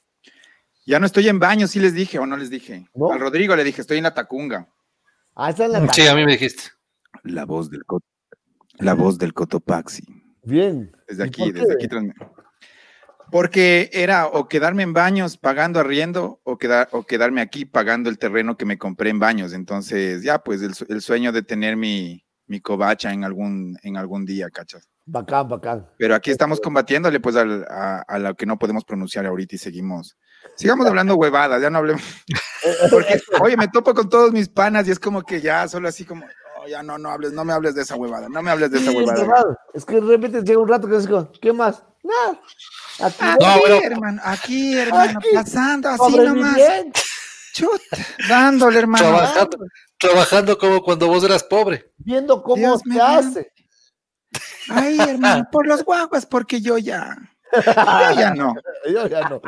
[SPEAKER 2] Ya no estoy en baños, sí les dije o no les dije. ¿No? Al Rodrigo le dije, estoy en la Tacunga.
[SPEAKER 4] Ah, está en la
[SPEAKER 3] Sí, a mí me dijiste.
[SPEAKER 2] La voz del, la voz del Cotopaxi.
[SPEAKER 4] Bien.
[SPEAKER 2] Desde aquí, desde aquí. Porque era o quedarme en baños pagando arriendo o, quedar, o quedarme aquí pagando el terreno que me compré en baños. Entonces, ya, pues el, el sueño de tener mi, mi covacha en algún, en algún día, ¿cachas?
[SPEAKER 4] Bacán, bacán.
[SPEAKER 2] Pero aquí estamos combatiéndole pues al, a, a, lo que no podemos pronunciar ahorita y seguimos. Sigamos hablando huevadas, ya no hablemos. Porque, oye, me topo con todos mis panas y es como que ya solo así como, oh, ya no, no hables, no me hables de esa huevada, no me hables de esa huevada.
[SPEAKER 4] Es que de repente llega un rato que es como, ¿qué más?
[SPEAKER 2] Aquí, no, bueno, hermano, aquí, hermano, aquí, pasando así nomás. Chuta, dándole, hermano.
[SPEAKER 3] Trabajando, trabajando como cuando vos eras pobre.
[SPEAKER 4] Viendo cómo Dios se hace.
[SPEAKER 2] Ay, hermano, por los guaguas, porque yo ya. Yo ya no.
[SPEAKER 4] Yo ya no.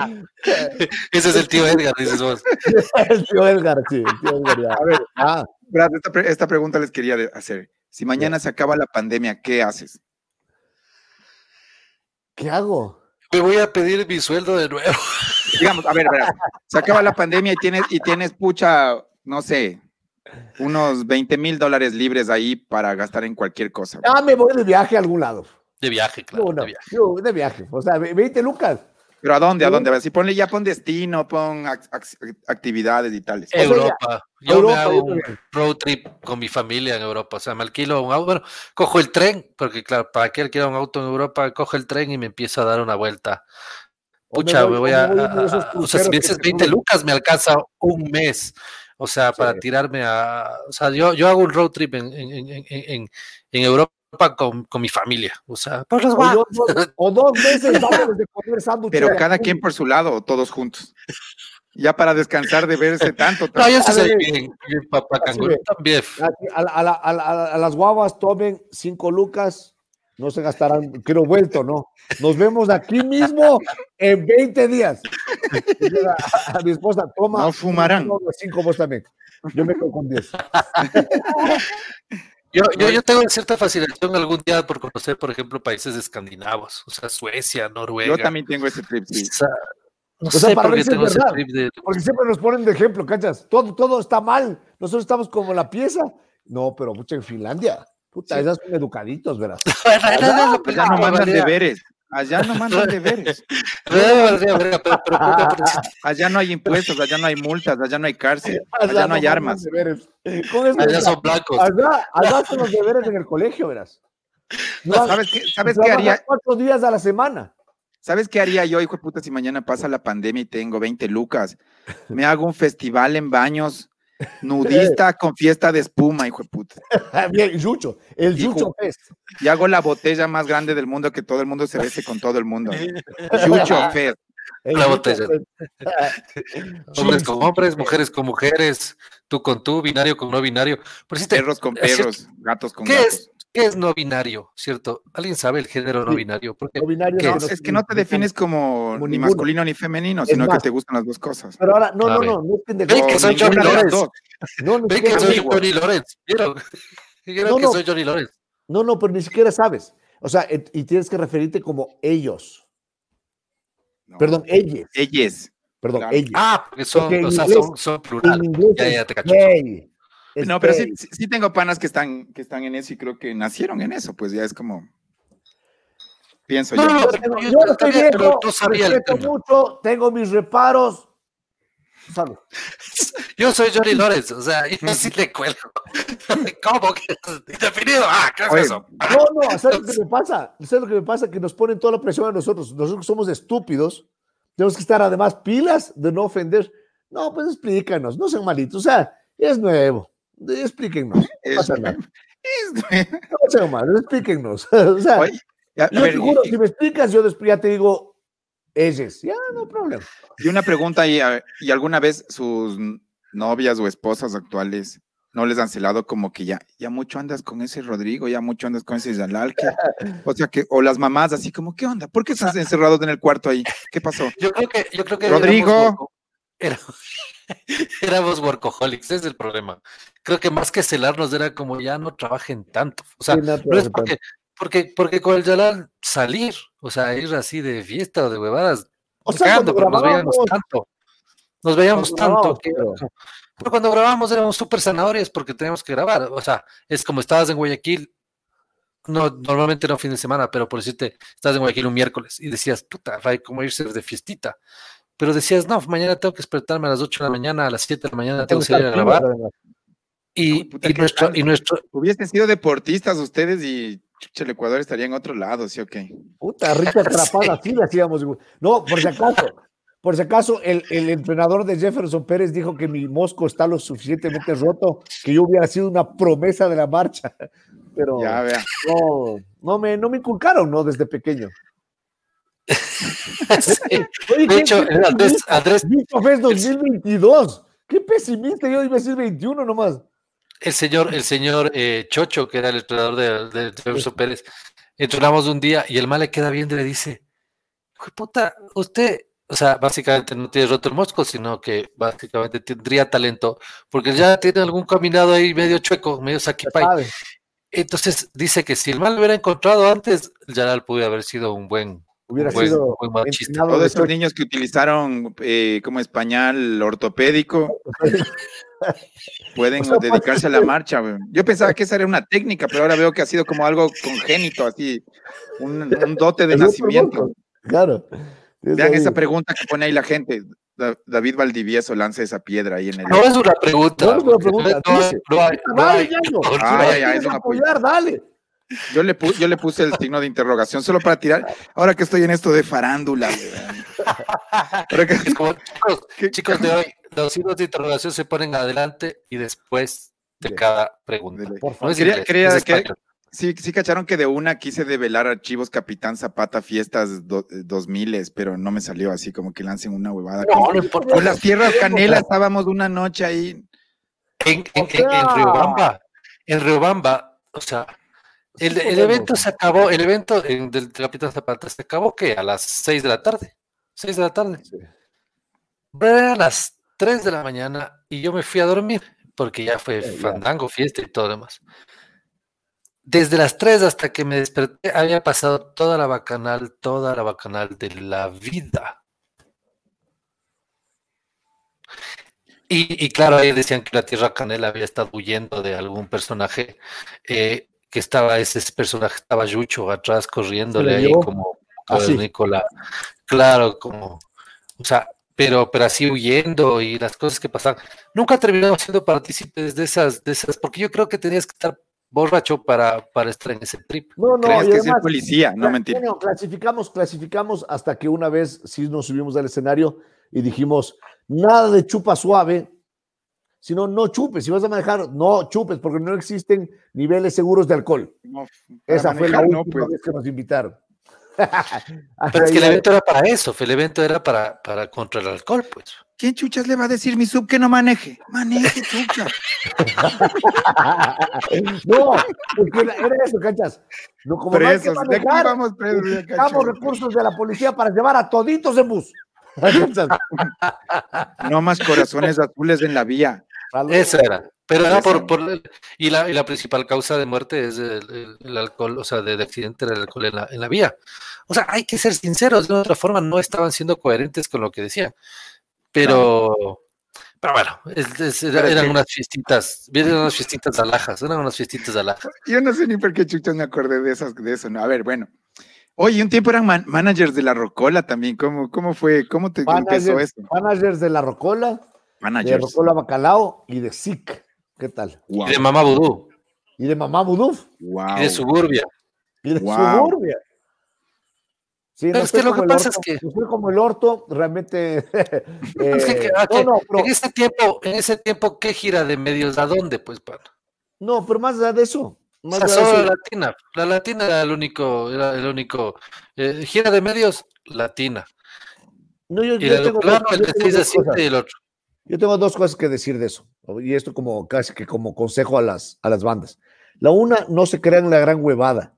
[SPEAKER 3] Ese es el tío Edgar, dices vos.
[SPEAKER 4] el tío Edgar, sí, el tío Edgar. Ya.
[SPEAKER 2] A ver, ah. Brad, esta, esta, pregunta les quería hacer. Si mañana se acaba la pandemia, ¿qué haces?
[SPEAKER 4] ¿Qué hago?
[SPEAKER 3] Me voy a pedir mi sueldo de nuevo.
[SPEAKER 2] digamos, a ver, a ver, se acaba la pandemia y tienes, y tienes pucha, no sé, unos 20 mil dólares libres ahí para gastar en cualquier cosa.
[SPEAKER 4] Ah, me voy de viaje a algún lado.
[SPEAKER 3] De viaje, claro. de, viaje.
[SPEAKER 4] Yo, de viaje. O sea, 20 lucas.
[SPEAKER 2] ¿Pero a dónde? ¿A dónde? A ver, si ponle ya pon destino, pon actividades y tales.
[SPEAKER 3] Europa. Yo me hago un road trip con mi familia en Europa. O sea, me alquilo un auto. Bueno, cojo el tren, porque claro, para que alquilar un auto en Europa, cojo el tren y me empiezo a dar una vuelta. Pucha, me voy, a, O sea, si me dices 20 lucas, me alcanza un mes. O sea, para tirarme a. O sea, yo, yo hago un road trip en, en, en, en Europa con, con, mi familia. O sea, por los
[SPEAKER 4] o, o dos veces vamos de comer
[SPEAKER 2] Pero cada quien por su lado, todos juntos. Ya para descansar de verse tanto.
[SPEAKER 3] No, yo sí bien, papá también.
[SPEAKER 4] A, a, a, las guavas tomen cinco lucas, no se gastarán, quiero vuelto, ¿no? Nos vemos aquí mismo en 20 días. A, mi esposa, toma.
[SPEAKER 2] No fumarán.
[SPEAKER 4] Cinco vos también. Yo me quedo con 10.
[SPEAKER 3] Yo, yo, yo, tengo cierta fascinación algún día por conocer, por ejemplo, países escandinavos, o sea, Suecia, Noruega.
[SPEAKER 2] Yo también tengo ese trip. Sí.
[SPEAKER 4] no sé por qué tengo ese trip de... Porque siempre nos ponen de ejemplo, ¿cachas? Todo, todo está mal. Nosotros estamos como la pieza. No, pero mucho en Finlandia. Puta, esas son educaditos, verás.
[SPEAKER 2] pues ya no mandan deberes. Allá no mandan deberes. allá no hay impuestos, allá no hay multas, allá no hay cárcel, allá no hay armas.
[SPEAKER 3] Allá son blancos.
[SPEAKER 4] Allá, allá son los deberes en el colegio, verás.
[SPEAKER 2] ¿Sabes qué, sabes qué haría?
[SPEAKER 4] Cuatro días a la semana.
[SPEAKER 2] ¿Sabes qué haría yo, hijo de puta, si mañana pasa la pandemia y tengo 20 lucas? Me hago un festival en baños Nudista con fiesta de espuma, hijo de puta.
[SPEAKER 4] Bien, Yucho, el Yucho Fest.
[SPEAKER 2] Y hago la botella más grande del mundo que todo el mundo se bese con todo el mundo. Yucho Fest.
[SPEAKER 3] La botella. hombres con hombres, mujeres con mujeres, tú con tú, binario con no binario.
[SPEAKER 2] perros con perros, gatos con gatos.
[SPEAKER 3] ¿Qué es no binario, cierto? ¿Alguien sabe el género no binario?
[SPEAKER 2] no binario es, que no te defines como, ni masculino ni femenino, sino que te gustan las dos cosas.
[SPEAKER 4] Pero ahora, no, no, no, no,
[SPEAKER 3] no Ven que soy Johnny Lawrence. No, no Ven que soy Johnny quiero que soy Johnny Lawrence.
[SPEAKER 4] No, no, pero ni siquiera sabes. O sea, y tienes que referirte como ellos. Perdón, ellos.
[SPEAKER 2] Ellos.
[SPEAKER 4] Perdón, ellos.
[SPEAKER 3] Ah, porque son, o sea, son, son plural. ya, ya te cacho.
[SPEAKER 2] No, pero sí, este sí, tengo panas que están, que están en eso y creo que nacieron en eso, pues ya es como. Pienso yo.
[SPEAKER 4] yo, yo estoy viejo, no sabía mucho, tengo mis reparos. Salud.
[SPEAKER 3] Yo soy Johnny Lawrence, o sea, yo sí le cuelgo. ¿Cómo que indefinido? Ah, ¿qué es eso?
[SPEAKER 4] No, no, ¿sabes lo que me pasa? ¿Sabes lo que me pasa? Que nos ponen toda la presión a nosotros. Nosotros somos estúpidos. Tenemos que estar además pilas de no ofender. No, pues explícanos, no sean malitos. O sea, es nuevo. Explíquenos. No pasa nada. No sea malo, explíquenos. O sea, yo te juro, si me explicas, yo después ya te digo, ellos, ya no problema.
[SPEAKER 2] Y una pregunta, ¿y, ¿y alguna vez sus novias o esposas actuales no les han celado como que ya, ya mucho andas con ese Rodrigo, ya mucho andas con ese Zalal, o sea que, o las mamás así como, ¿qué onda? ¿Por qué estás encerrados en el cuarto ahí? ¿Qué pasó?
[SPEAKER 3] Yo creo que, yo creo que
[SPEAKER 2] Rodrigo.
[SPEAKER 3] éramos workaholics, ese es el problema. Creo que más que celarnos era como ya no trabajen tanto. O sea, no, es porque, porque, porque con el Yalal salir, o sea, ir así de fiesta o de huevadas, o sea, nos veíamos tanto. Nos veíamos tanto pero... cuando grabamos éramos súper zanahorias porque teníamos que grabar. O sea, es como estabas en Guayaquil, no, normalmente no fin de semana, pero por decirte, estás en Guayaquil un miércoles y decías, puta, hay como irse de fiestita pero decías, no, mañana tengo que despertarme a las 8 de la mañana, a las 7 de la mañana tengo que salir a grabar. Y, y, nuestro, y nuestro.
[SPEAKER 2] Hubiesen sido deportistas ustedes y el Ecuador estaría en otro lado, ¿sí o qué?
[SPEAKER 4] Puta, rica atrapada, sí le hacíamos. No, por si acaso, por si acaso, el, el, entrenador de Jefferson Pérez dijo que mi mosco está lo suficientemente roto que yo hubiera sido una promesa de la marcha. Pero
[SPEAKER 2] ya, vea.
[SPEAKER 4] no, no me, no me inculcaron, ¿no? Desde pequeño.
[SPEAKER 3] de hecho, Andrés, Andrés
[SPEAKER 4] 2022. Qué pesimista, yo iba a decir 21 nomás.
[SPEAKER 3] El señor, el señor eh, Chocho, que era el entrenador de, de, Pérez, entrenamos un día y el mal le queda bien y le dice, puta, usted, o sea, básicamente no tiene roto el mosco, sino que básicamente tendría talento, porque ya tiene algún caminado ahí medio chueco, medio saquipay. Entonces dice que si el mal lo hubiera encontrado antes, Yaral pudo haber sido un buen
[SPEAKER 4] Hubiera sido
[SPEAKER 3] muy machista.
[SPEAKER 2] Todos estos niños que utilizaron eh, como español ortopédico pueden dedicarse a la marcha. Yo pensaba que esa era una técnica, pero ahora veo que ha sido como algo congénito, así, un, dote de nacimiento.
[SPEAKER 4] Claro.
[SPEAKER 2] Vean esa pregunta que pone ahí la gente. David Valdivieso lanza esa piedra ahí en el.
[SPEAKER 3] No es una pregunta.
[SPEAKER 4] No es una pregunta. dale,
[SPEAKER 2] ya, es una
[SPEAKER 4] apoyar, dale.
[SPEAKER 2] Yo le, yo le puse el signo de interrogación solo para tirar. Ahora que estoy en esto de farándula.
[SPEAKER 3] chicos, de hoy, los signos de interrogación se ponen adelante y después de cada pregunta.
[SPEAKER 2] Por favor. quería, que, sí, sí cacharon que de una quise develar archivos Capitán Zapata Fiestas dos miles, pero no me salió así como que lancen una huevada. con las tierras canela estábamos una noche ahí.
[SPEAKER 3] En, en, en, en Riobamba, en Riobamba, o sea, el, evento se acabó, el evento del Capitán Zapata se acabó que a las 6 de la tarde. 6 de la tarde. a las 3 de la mañana y yo me fui a dormir porque ya fue fandango, fiesta y todo lo demás. Desde las 3 hasta que me desperté había pasado toda la bacanal, toda la bacanal de la vida. Y, claro, ahí decían que la Tierra Canela había estado huyendo de algún personaje. Eh, que estaba ese personaje, estaba Yucho atrás corriéndole ahí como a Nicolás. Claro, como, o sea, pero, pero así huyendo y las cosas que pasaban. Nunca terminamos siendo partícipes de esas, de esas, porque yo creo que tenías que estar borracho para, para estar en ese trip.
[SPEAKER 2] No, no, Tenías que ser policía, no mentir.
[SPEAKER 4] No, clasificamos, clasificamos hasta que una vez sí nos subimos al escenario y dijimos, nada de chupa suave, si no, no chupes. Si vas a manejar, no chupes, porque no existen niveles seguros de alcohol. Esa fue la última pues. vez que nos invitaron.
[SPEAKER 3] Pero es que el evento era para eso, el evento era para, para contra el alcohol, pues.
[SPEAKER 2] ¿Quién chuchas le va a decir mi sub que no maneje? Maneje, chucha.
[SPEAKER 4] no, porque era eso, cachas. No, como
[SPEAKER 2] presos,
[SPEAKER 4] no hay que manejar,
[SPEAKER 2] vamos
[SPEAKER 4] presos, recursos de la policía para llevar a toditos en bus.
[SPEAKER 2] no más corazones azules en la vía.
[SPEAKER 3] Esa era. Pero era por, por y, la, y la principal causa de muerte es el, alcohol, o sea, de, accidente del alcohol en la, en la, vía. O sea, hay que ser sinceros, de otra forma no estaban siendo coherentes con lo que decían. Pero, pero bueno, eran unas fiestitas, eran unas fiestitas alhajas, eran unas fiestitas alhajas.
[SPEAKER 2] Yo no sé ni por qué chuchas me acordé de, esas, de eso, ¿no? A ver, bueno. Oye, un tiempo eran managers de la Rocola también, ¿cómo, cómo fue? ¿Cómo te empezó eso?
[SPEAKER 4] Managers de la Rocola de Rocola Bacalao y de SIC. ¿Qué tal?
[SPEAKER 3] Y de Mamá Vudú.
[SPEAKER 4] Y de Mamá Vudú.
[SPEAKER 3] Y de Suburbia.
[SPEAKER 4] Y de Suburbia. Sí,
[SPEAKER 3] Pero es que lo que pasa es que.
[SPEAKER 4] Fue como el orto, realmente.
[SPEAKER 3] es que, ah, en ese tiempo, en ese tiempo, ¿qué gira de medios? ¿A dónde, pues, para?
[SPEAKER 4] No, pero más allá de eso. Más
[SPEAKER 3] o sea, solo la latina. La latina era el único, era el único. Eh, gira de medios, latina.
[SPEAKER 4] No, yo,
[SPEAKER 3] y yo tengo claro, el de 6 a 7 y el otro.
[SPEAKER 4] Yo tengo dos cosas que decir de eso, y esto como casi que como consejo a las, a las bandas. La una, no se crean la gran huevada,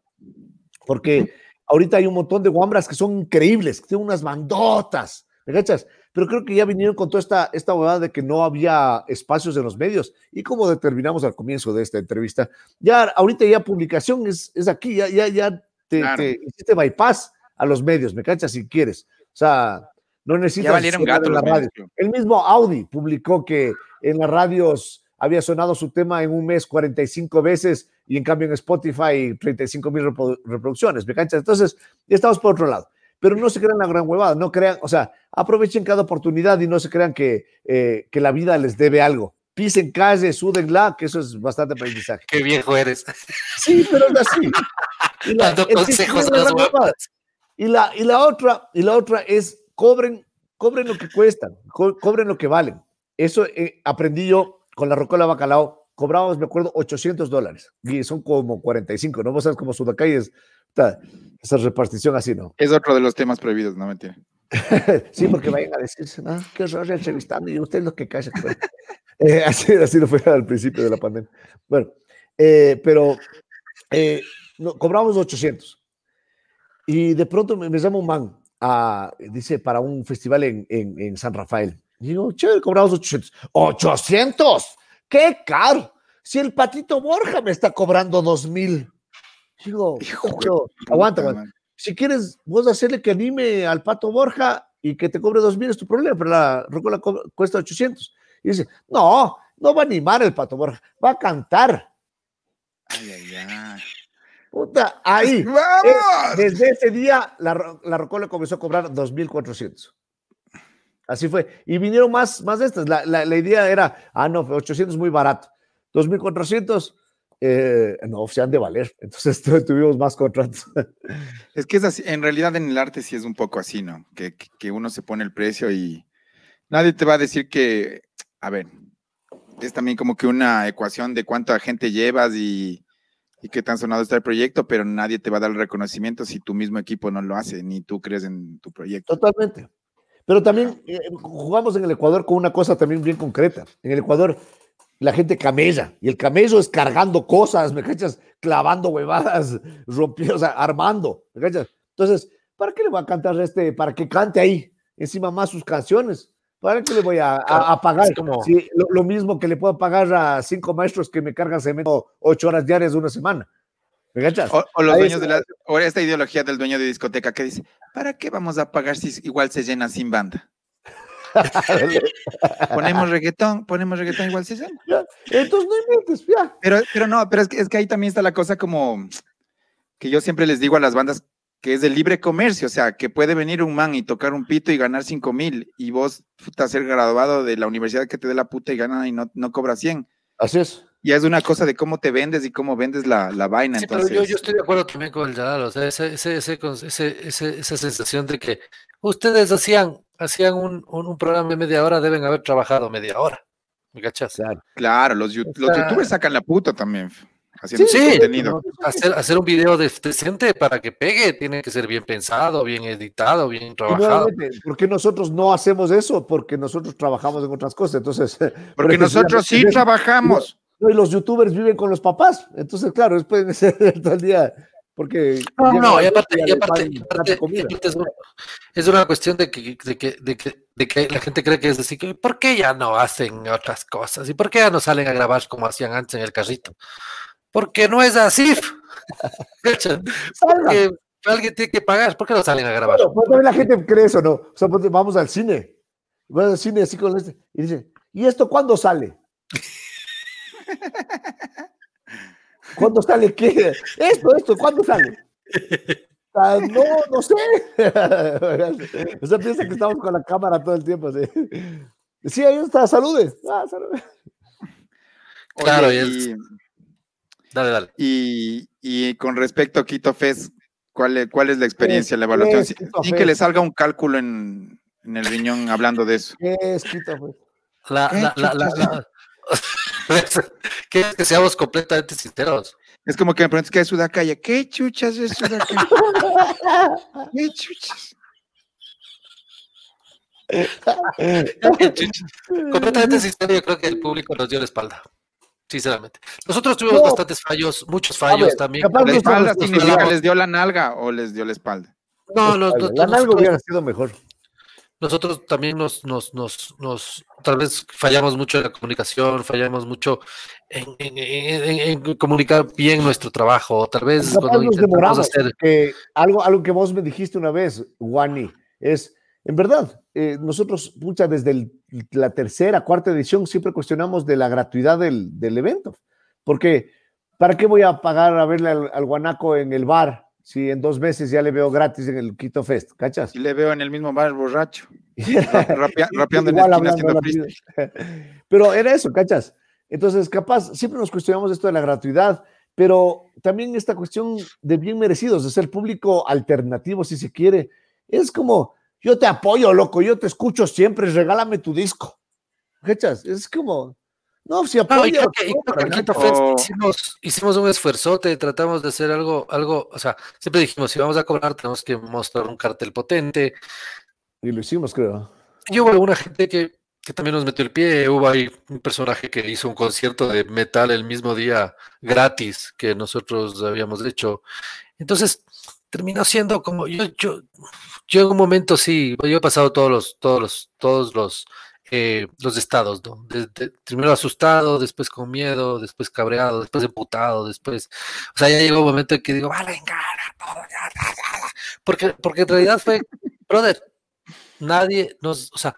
[SPEAKER 4] porque ahorita hay un montón de guambras que son increíbles, que tienen unas bandotas, ¿me cachas? Pero creo que ya vinieron con toda esta, esta huevada de que no había espacios en los medios, y como determinamos al comienzo de esta entrevista, ya ahorita ya publicación es, es aquí, ya, ya, ya te, te hiciste bypass a los medios, ¿me cachas? Si quieres. O sea, no necesitas.
[SPEAKER 2] la radio.
[SPEAKER 4] El mismo Audi publicó que en las radios había sonado su tema en un mes 45 veces y en cambio en Spotify 35 mil reproducciones. ¿Me canchas? Entonces, ya estamos por otro lado. Pero no se crean la gran huevada, no crean, o sea, aprovechen cada oportunidad y no se crean que, eh, que la vida les debe algo. Pisen calle, la, que eso es bastante aprendizaje.
[SPEAKER 3] Qué viejo eres.
[SPEAKER 4] Sí, pero es así.
[SPEAKER 3] Y la, Dando consejos a las
[SPEAKER 4] y la, y la otra, y la otra es cobren, cobren lo que cuestan, cobren lo que valen. Eso eh, aprendí yo con la Rocola Bacalao. Cobrábamos, me acuerdo, 800 dólares. Y son como 45, ¿no? Vos sabes cómo Sudacay es esa repartición así, ¿no?
[SPEAKER 2] Es otro de los temas prohibidos, no mentira.
[SPEAKER 4] sí, porque vayan a decirse, ¿no? Qué horror entrevistando y usted es lo que calla. Pues". eh, así, así lo fue al principio de la pandemia. Bueno, eh, pero eh, no, cobramos 800. Y de pronto me, me llama un man dice, para un festival en, en, San Rafael. digo, chévere, cobramos 800. ¡800! ¡Qué caro! Si el patito Borja me está cobrando 2000. Digo, aguanta, si quieres vos hacerle que anime al Pato Borja y que te cobre dos mil es tu problema, pero la rocola cuesta 800. Y dice, no, no va a animar el Pato Borja, va a cantar.
[SPEAKER 2] Ay, ay, ay.
[SPEAKER 4] Puta, ahí.
[SPEAKER 2] ¡Vamos!
[SPEAKER 4] Eh, desde ese día, la, la Rocola comenzó a cobrar 2.400. Así fue. Y vinieron más, más de estas. La, la, la idea era, ah, no, 800 es muy barato. 2.400, eh, no, se han de valer. Entonces tuvimos más contratos.
[SPEAKER 2] Es que es así, en realidad en el arte sí es un poco así, ¿no? Que, que uno se pone el precio y nadie te va a decir que, a ver, es también como que una ecuación de cuánta gente llevas y, y qué tan sonado está el proyecto, pero nadie te va a dar el reconocimiento si tu mismo equipo no lo hace, ni tú crees en tu proyecto.
[SPEAKER 4] Totalmente. Pero también eh, jugamos en el Ecuador con una cosa también bien concreta. En el Ecuador la gente camella y el camello es cargando cosas, ¿me cachas? Clavando huevadas, rompiendo, o sea, armando, ¿me cachas? Entonces, ¿para qué le voy a cantar este? Para que cante ahí, encima más sus canciones. ¿Para qué le voy a, a, a pagar?
[SPEAKER 3] como-
[SPEAKER 4] Sí, lo, lo mismo que le puedo pagar a cinco maestros que me cargan cemento ocho horas diarias de una semana. ¿Me cachas?
[SPEAKER 2] O, o los
[SPEAKER 4] Ahí
[SPEAKER 2] dueños de
[SPEAKER 4] está.
[SPEAKER 2] la, o esta ideología del dueño de discoteca que dice, ¿para qué vamos a pagar si igual se llena sin banda? Ponemos reggaetón, ponemos reggaetón, igual se llena.
[SPEAKER 4] Ya, Entonces no inventes, ya.
[SPEAKER 2] Pero, pero no, pero es que, es que ahí también está la cosa como que yo siempre les digo a las bandas que es el libre comercio, o sea, que puede venir un man y tocar un pito y ganar cinco mil y vos, puta, ser graduado de la universidad que te dé la puta y gana y no, no cobra 100.
[SPEAKER 4] Así es.
[SPEAKER 2] Ya es una cosa de cómo te vendes y cómo vendes la, la vaina.
[SPEAKER 3] Sí, pero yo, yo estoy de acuerdo también con el Yadal, o sea, ese, ese, ese, con- ese- ese- esa sensación de que ustedes hacían, hacían un, un, un programa de media hora, deben haber trabajado media hora. ¿Me cachas?
[SPEAKER 4] Claro.
[SPEAKER 2] Claro, los, los youtubers sacan la puta también, haciendo
[SPEAKER 3] Sí,
[SPEAKER 2] su contenido.
[SPEAKER 3] Hacer, hacer un video de- decente para que pegue tiene que ser bien pensado, bien editado, bien trabajado.
[SPEAKER 4] ¿por qué nosotros no hacemos eso? Porque nosotros trabajamos en otras cosas. Entonces,
[SPEAKER 2] Porque nosotros sí trabajamos.
[SPEAKER 4] No, y los youtubers viven con los papás. Entonces, claro, pueden ser todo el día. Porque.
[SPEAKER 3] No, no, y aparte, y aparte, y aparte-
[SPEAKER 4] de comida.
[SPEAKER 3] y aparte es, una, es una cuestión de que, de, que, de, que, de que la gente cree que es así, que ¿por qué ya no hacen otras cosas? ¿Y por qué ya no salen a grabar como hacían antes en el carrito? Porque no es así. Alguien tiene que pagar, ¿por qué no salen a grabar?
[SPEAKER 4] Bueno, pues también la gente cree eso, ¿no? O sea, pues, vamos al cine. Vamos al cine así con este. Y dice, ¿y esto cuándo sale? ¿Cuándo sale qué? Esto, esto, ¿cuándo sale? Ah, no, no sé. o sea, piensa que estamos con la cámara todo el tiempo. Sí, sí ahí está, salude. Ah.
[SPEAKER 3] Claro,
[SPEAKER 2] Oye,
[SPEAKER 3] y es-
[SPEAKER 2] y,
[SPEAKER 3] Dale, dale.
[SPEAKER 2] y, y con respecto a Quito Fest, ¿cuál es, cuál es la experiencia, la evaluación? Sin que
[SPEAKER 4] Fest?
[SPEAKER 2] le salga un cálculo en, en el riñón hablando de eso.
[SPEAKER 4] ¿Qué es Quito, pues?
[SPEAKER 3] La,
[SPEAKER 2] ¿Qué
[SPEAKER 3] la, la, la- la- que, que seamos completamente sinceros.
[SPEAKER 2] Es como que me preguntas qué es Sudacaya. ¿Qué chuchas es Sudacaya? ¿Qué chuchas?
[SPEAKER 3] completamente sincero, yo creo que el público nos dio la espalda. Sinceramente. Nosotros tuvimos
[SPEAKER 4] No.
[SPEAKER 3] bastantes fallos, muchos fallos
[SPEAKER 4] ver,
[SPEAKER 3] también.
[SPEAKER 4] capaz
[SPEAKER 2] ¿La
[SPEAKER 4] no
[SPEAKER 2] espalda significa les dio la nalga o les dio la espalda?
[SPEAKER 3] No, no, no,
[SPEAKER 4] La nalga
[SPEAKER 3] nosotros,
[SPEAKER 4] hubiera sido mejor.
[SPEAKER 3] nosotros también nos, nos, nos, nos, tal vez fallamos mucho en la comunicación, fallamos mucho en, en- en- en- comunicar bien nuestro trabajo. Tal vez cuando
[SPEAKER 4] nos
[SPEAKER 3] intentamos
[SPEAKER 4] demoramos.
[SPEAKER 3] hacer
[SPEAKER 4] que algo, algo que vos me dijiste una vez, Wani, es, en verdad, eh, nosotros, pucha, desde el- la tercera, cuarta edición, siempre cuestionamos de la gratuidad del, del evento. Porque, ¿para qué voy a pagar a verle al, al guanaco en el bar si en dos meses ya le veo gratis en el Quito Fest? ¿Cachas?
[SPEAKER 2] Y le veo en el mismo bar borracho, rapea- rapeando en la esquina.
[SPEAKER 4] Pero era eso, ¿cachas? Entonces, capaz, siempre nos cuestionamos esto de la gratuidad, pero también esta cuestión de bien merecidos, de ser público alternativo, si se quiere, es como, yo te apoyo, loco, yo te escucho siempre, regálame tu disco. ¿Cachas? Es como, no, si apoyo.
[SPEAKER 3] que,
[SPEAKER 4] no,
[SPEAKER 2] O-
[SPEAKER 3] hicimos, hicimos un esfuerzote, tratamos de hacer algo, algo, o sea, siempre dijimos, si vamos a cobrar, tenemos que mostrar un cartel potente.
[SPEAKER 4] Y lo hicimos, creo.
[SPEAKER 3] Y hubo alguna gente que, que también nos metió el pie, hubo ahí un personaje que hizo un concierto de metal el mismo día gratis que nosotros habíamos hecho. Entonces, terminó siendo como, yo, yo, yo en un momento sí, yo he pasado todos los, todos los, todos los eh, los estados, ¿no? primero asustado, después con miedo, después cabreado, después emputado, después, o sea, ya llegó un momento en que digo, vale, porque, porque en realidad fue, brother, nadie nos, o sea,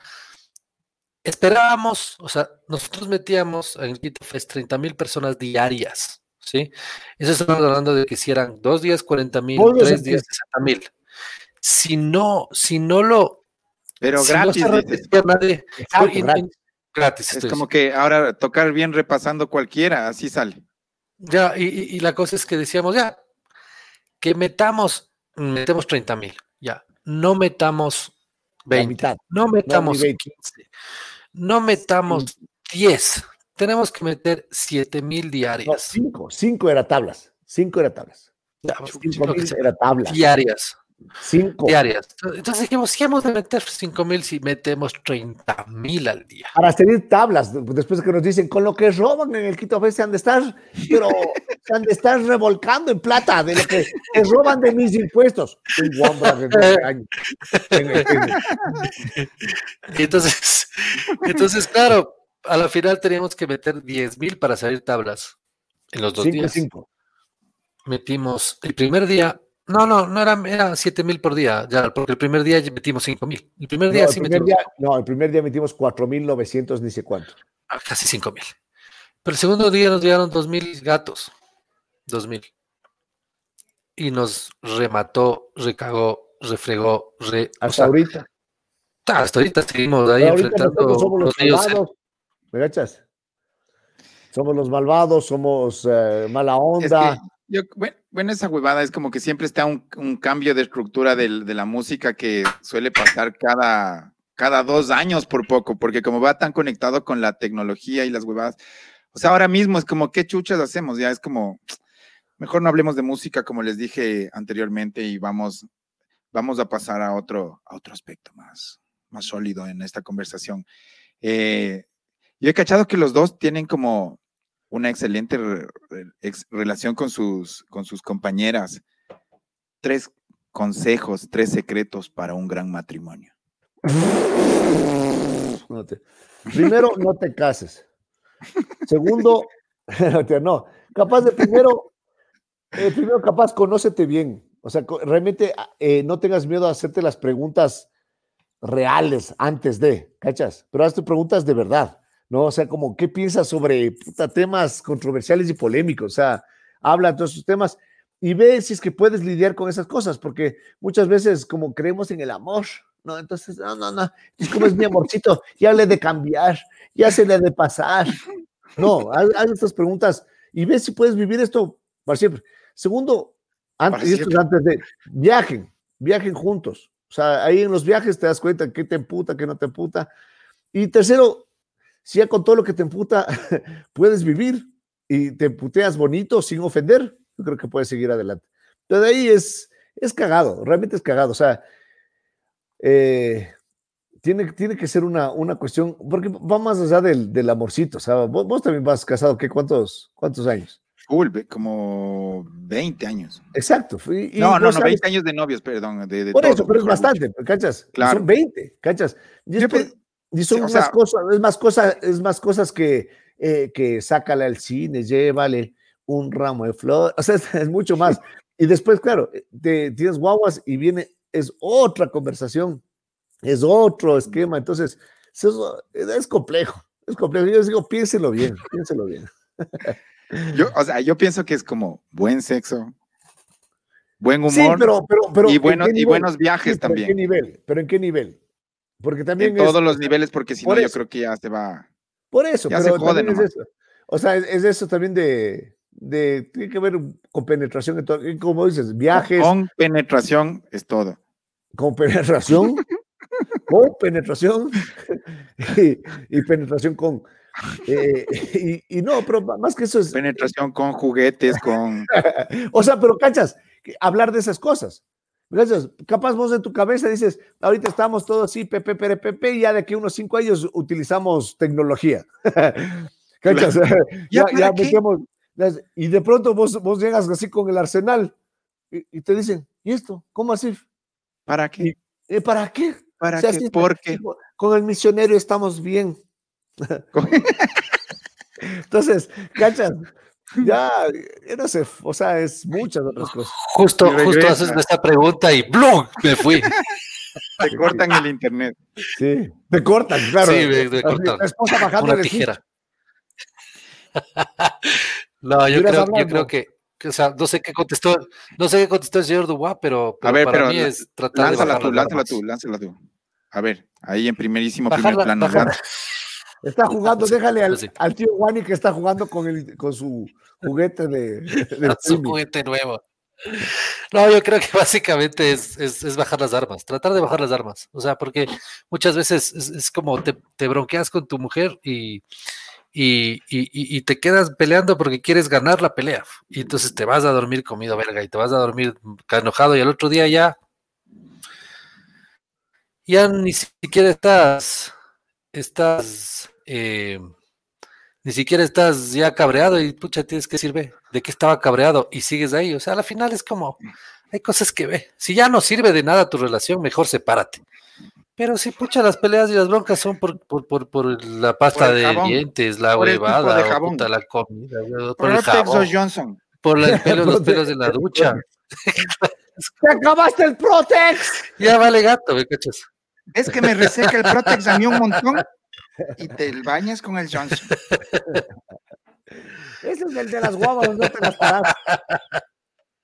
[SPEAKER 3] esperábamos, o sea, nosotros metíamos en el Quito Fest 30 mil personas diarias, ¿sí? Eso estamos hablando de que si eran dos días 40 mil, tres días 60 mil. Si no, si no lo
[SPEAKER 2] pero gratis. gratis. Es como que ahora tocar bien repasando cualquiera, así sale.
[SPEAKER 3] Ya, y, la cosa es que decíamos, ya, que metamos, metemos 30 mil, ya, no metamos 20, no metamos 15, no metamos 10, tenemos que meter 7 mil diarias.
[SPEAKER 4] 5, 5 era tablas, 5 era tablas.
[SPEAKER 3] 5 era tablas. Diarias.
[SPEAKER 4] Cinco.
[SPEAKER 3] Diarias. Entonces dijimos, si hemos de meter cinco mil si metemos 30 mil al día.
[SPEAKER 4] Para seguir tablas, después de que nos dicen, con lo que roban en el Quito Fest se han de estar, pero se han de estar revolcando en plata de lo que roban de mis impuestos.
[SPEAKER 3] entonces, entonces, claro, a la final teníamos que meter 10 mil para salir tablas en los dos días. Metimos el primer día no, no, no era, era 7 mil por día, ya, porque el primer día metimos 5 mil. El primer día
[SPEAKER 4] no,
[SPEAKER 3] sí
[SPEAKER 4] metimos. Día, no, el primer día metimos 4 mil 900, ni sé cuánto.
[SPEAKER 3] Ah, casi 5 mil. Pero el segundo día nos llegaron 2 mil gatos. 2 mil. Y nos remató, recagó, refregó, re.
[SPEAKER 4] Hasta o sea, ahorita.
[SPEAKER 3] Hasta ahorita seguimos ahí enfrentando
[SPEAKER 4] somos los, los. ¿Me gachas? Somos los malvados, somos eh, mala onda.
[SPEAKER 2] Es que yo, bueno, esa huevada es como que siempre está un, cambio de estructura de la música que suele pasar cada, cada dos años por poco, porque como va tan conectado con la tecnología y las huevadas, o sea, ahora mismo es como, ¿qué chuchas hacemos? Ya es como, mejor no hablemos de música, como les dije anteriormente, y vamos, vamos a pasar a otro, a otro aspecto más, más sólido en esta conversación. Eh, yo he cachado que los dos tienen como una excelente relación con sus, con sus compañeras. Tres consejos, tres secretos para un gran matrimonio.
[SPEAKER 4] Primero, no te cases. Segundo, no, capaz de primero, eh, primero capaz conócete bien. O sea, realmente eh, no tengas miedo a hacerte las preguntas reales antes de, ¿cachas? Pero hazte preguntas de verdad. ¿No? O sea, como, ¿qué piensas sobre temas controversiales y polémicos? O sea, habla de todos esos temas y ve si es que puedes lidiar con esas cosas, porque muchas veces como creemos en el amor, ¿no? Entonces, no, no, no, es como es mi amorcito, ya le de cambiar, ya se le de pasar. No, haz, estas preguntas y ve si puedes vivir esto para siempre. Segundo, antes, antes de, viajen, viajen juntos. O sea, ahí en los viajes te das cuenta qué te emputa, qué no te emputa. Y tercero, si ya con todo lo que te emputa puedes vivir y te emputeas bonito sin ofender, yo creo que puedes seguir adelante. Pero de ahí es, es cagado, realmente es cagado. O sea, eh, tiene, tiene que ser una, una cuestión, porque va más allá del, del amorcito. O sea, vos, también vas casado, ¿qué? ¿Cuántos, cuántos años?
[SPEAKER 2] como 20 años.
[SPEAKER 4] Exacto.
[SPEAKER 2] no, no, no, 20 años de novios, perdón. De,
[SPEAKER 4] Por eso, pero es bastante, ¿cachas? Claro. Son 20, ¿cachas? Y y son más cosas, es más cosas, es más cosas que, eh, que sácala al cine, llévale un ramo de flores, o sea, es, mucho más. Y después, claro, eh, te, tienes guaguas y viene, es otra conversación, es otro esquema, entonces es, complejo, es complejo. Yo les digo, piénselo bien, piénselo bien.
[SPEAKER 2] Yo, o sea, yo pienso que es como buen sexo, buen humor
[SPEAKER 4] pero, pero,
[SPEAKER 2] y, buenos, y buenos viajes también.
[SPEAKER 4] ¿En qué nivel? ¿Pero en qué nivel? Porque también.
[SPEAKER 2] En todos los niveles, porque si no, yo creo que ya se va.
[SPEAKER 4] Por eso, pero también es eso. O sea, es, eso también de, de. Tiene que ver con penetración, como dices, viajes.
[SPEAKER 2] Con penetración es todo.
[SPEAKER 4] Con penetración. con penetración. y, penetración con. Eh, y, y, no, pero más que eso es.
[SPEAKER 2] Penetración con juguetes, con.
[SPEAKER 4] o sea, pero cachas, hablar de esas cosas. Gracias. Capaz vos en tu cabeza dices, ahorita estamos todos así, pepe, pepe, pepe, y ya de que unos cinco años utilizamos tecnología. ¿Cachas? ya, ya metemos. Y de pronto vos, vos llegas así con el arsenal y, te dicen, ¿y esto? ¿Cómo así?
[SPEAKER 2] ¿Para qué?
[SPEAKER 4] ¿Y, ¿Para qué?
[SPEAKER 2] ¿Para qué? Porque
[SPEAKER 4] con el misionero estamos bien. Entonces, ¿cachas? Ya, yo no sé, o sea, es muchas otras cosas.
[SPEAKER 3] Justo, justo haces esta pregunta y ¡blum! Me fui.
[SPEAKER 2] Te cortan el internet.
[SPEAKER 4] Sí, te cortan, claro.
[SPEAKER 3] Sí, me, cortan.
[SPEAKER 4] esposa bajando
[SPEAKER 3] Una tijera. no, yo creo, yo creo que, o sea, no sé qué contestó, no sé qué contestó el señor Dubois, pero,
[SPEAKER 2] a ver,
[SPEAKER 3] para
[SPEAKER 2] pero
[SPEAKER 3] mí es tratar
[SPEAKER 2] lánzala
[SPEAKER 3] de
[SPEAKER 2] tú, lánzala tú, lánzala tú. A ver, ahí en primerísimo primer plano.
[SPEAKER 4] Está jugando, déjale al, al, tío Wani que está jugando con, el, con su juguete de, de
[SPEAKER 3] su juguete nuevo. No, yo creo que básicamente es, es, es, bajar las armas, tratar de bajar las armas. O sea, porque muchas veces es, es como te, te, bronqueas con tu mujer y, y, y, y, te quedas peleando porque quieres ganar la pelea. Y entonces te vas a dormir comido verga y te vas a dormir enojado y al otro día ya, ya ni siquiera estás, estás eh, ni siquiera estás ya cabreado y pucha, tienes que sirve de que estaba cabreado y sigues ahí. O sea, al final es como, hay cosas que ve. Si ya no sirve de nada tu relación, mejor sepárate. Pero si pucha, las peleas y las broncas son por, por, por, por la pasta de dientes, la huevada, puta, la comida,
[SPEAKER 2] por, por el jabón, Johnson.
[SPEAKER 3] por el pelo, los pelos de la ducha.
[SPEAKER 4] ¡Te acabaste el Protex!
[SPEAKER 3] Ya vale gato, me cachas.
[SPEAKER 2] Es que me reseca el Protex a mí un montón y te bañas con el Johnson.
[SPEAKER 4] Ese es el de las guavas, no te las paras.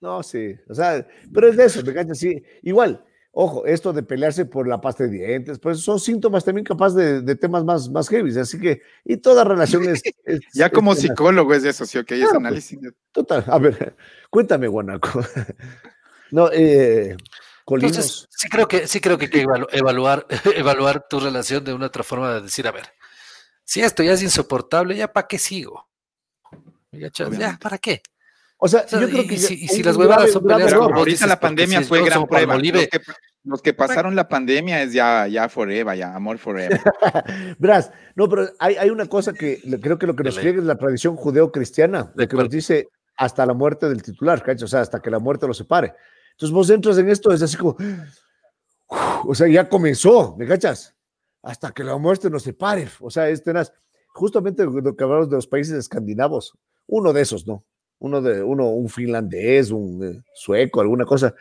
[SPEAKER 4] No, sí, o sea, pero es de eso, me cachas, sí. Igual, ojo, esto de pelearse por la pasta de dientes, pues son síntomas también capaz de, de temas más, más heavy, así que, y toda relación es... es
[SPEAKER 2] ya como es, psicólogo es eso, sí, ok, claro, es análisis.
[SPEAKER 4] Pues, total, a ver, cuéntame, Guanaco. No, eh, Colinos.
[SPEAKER 3] Entonces, sí creo que sí creo que hay que evaluar, evaluar tu relación de una otra forma de decir, a ver, si esto ya es insoportable, ya para qué sigo. Ya, ya, ¿para qué?
[SPEAKER 4] O sea, yo creo que
[SPEAKER 3] y, si, y si las huevadas son peleas como
[SPEAKER 2] ahorita dices, la pandemia fue gran prueba. Los que, los que, pasaron la pandemia es ya, ya forever, ya amor forever.
[SPEAKER 4] Verás, no, pero hay, hay, una cosa que creo que lo que nos friega es la tradición judeo-cristiana, de que nos dice hasta la muerte del titular, ¿cachai? O sea, hasta que la muerte lo separe. Entonces vos entras en esto, es así como, o sea, ya comenzó, ¿me cachas? Hasta que la muerte nos separe. O sea, es tenaz. Justamente lo que hablamos de los países escandinavos, uno de esos, ¿no? Uno de, uno, un finlandés, un eh, sueco, alguna cosa.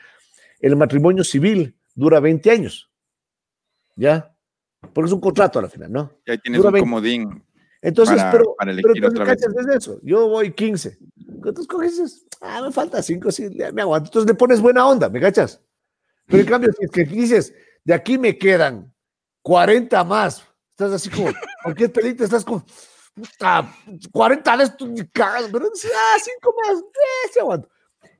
[SPEAKER 4] El matrimonio civil dura 20 años. ¿Ya? Porque es un contrato a la final, ¿no?
[SPEAKER 2] Y ahí tienes dura un 20. comodín.
[SPEAKER 4] Entonces,
[SPEAKER 2] para,
[SPEAKER 4] pero,
[SPEAKER 2] para elegir
[SPEAKER 4] pero
[SPEAKER 2] otra
[SPEAKER 4] ¿cachas? Es eso. Yo voy 15. ¿Cuántos coges? Ah, me falta 5, sí, me aguanto. Entonces le pones buena onda, ¿me cachas? Pero en cambio, si es que dices, de aquí me quedan 40 más, estás así como, cualquier pelita estás con, puta, 40 de estos, pero dices, ah, 5 más, eh, sí aguanto.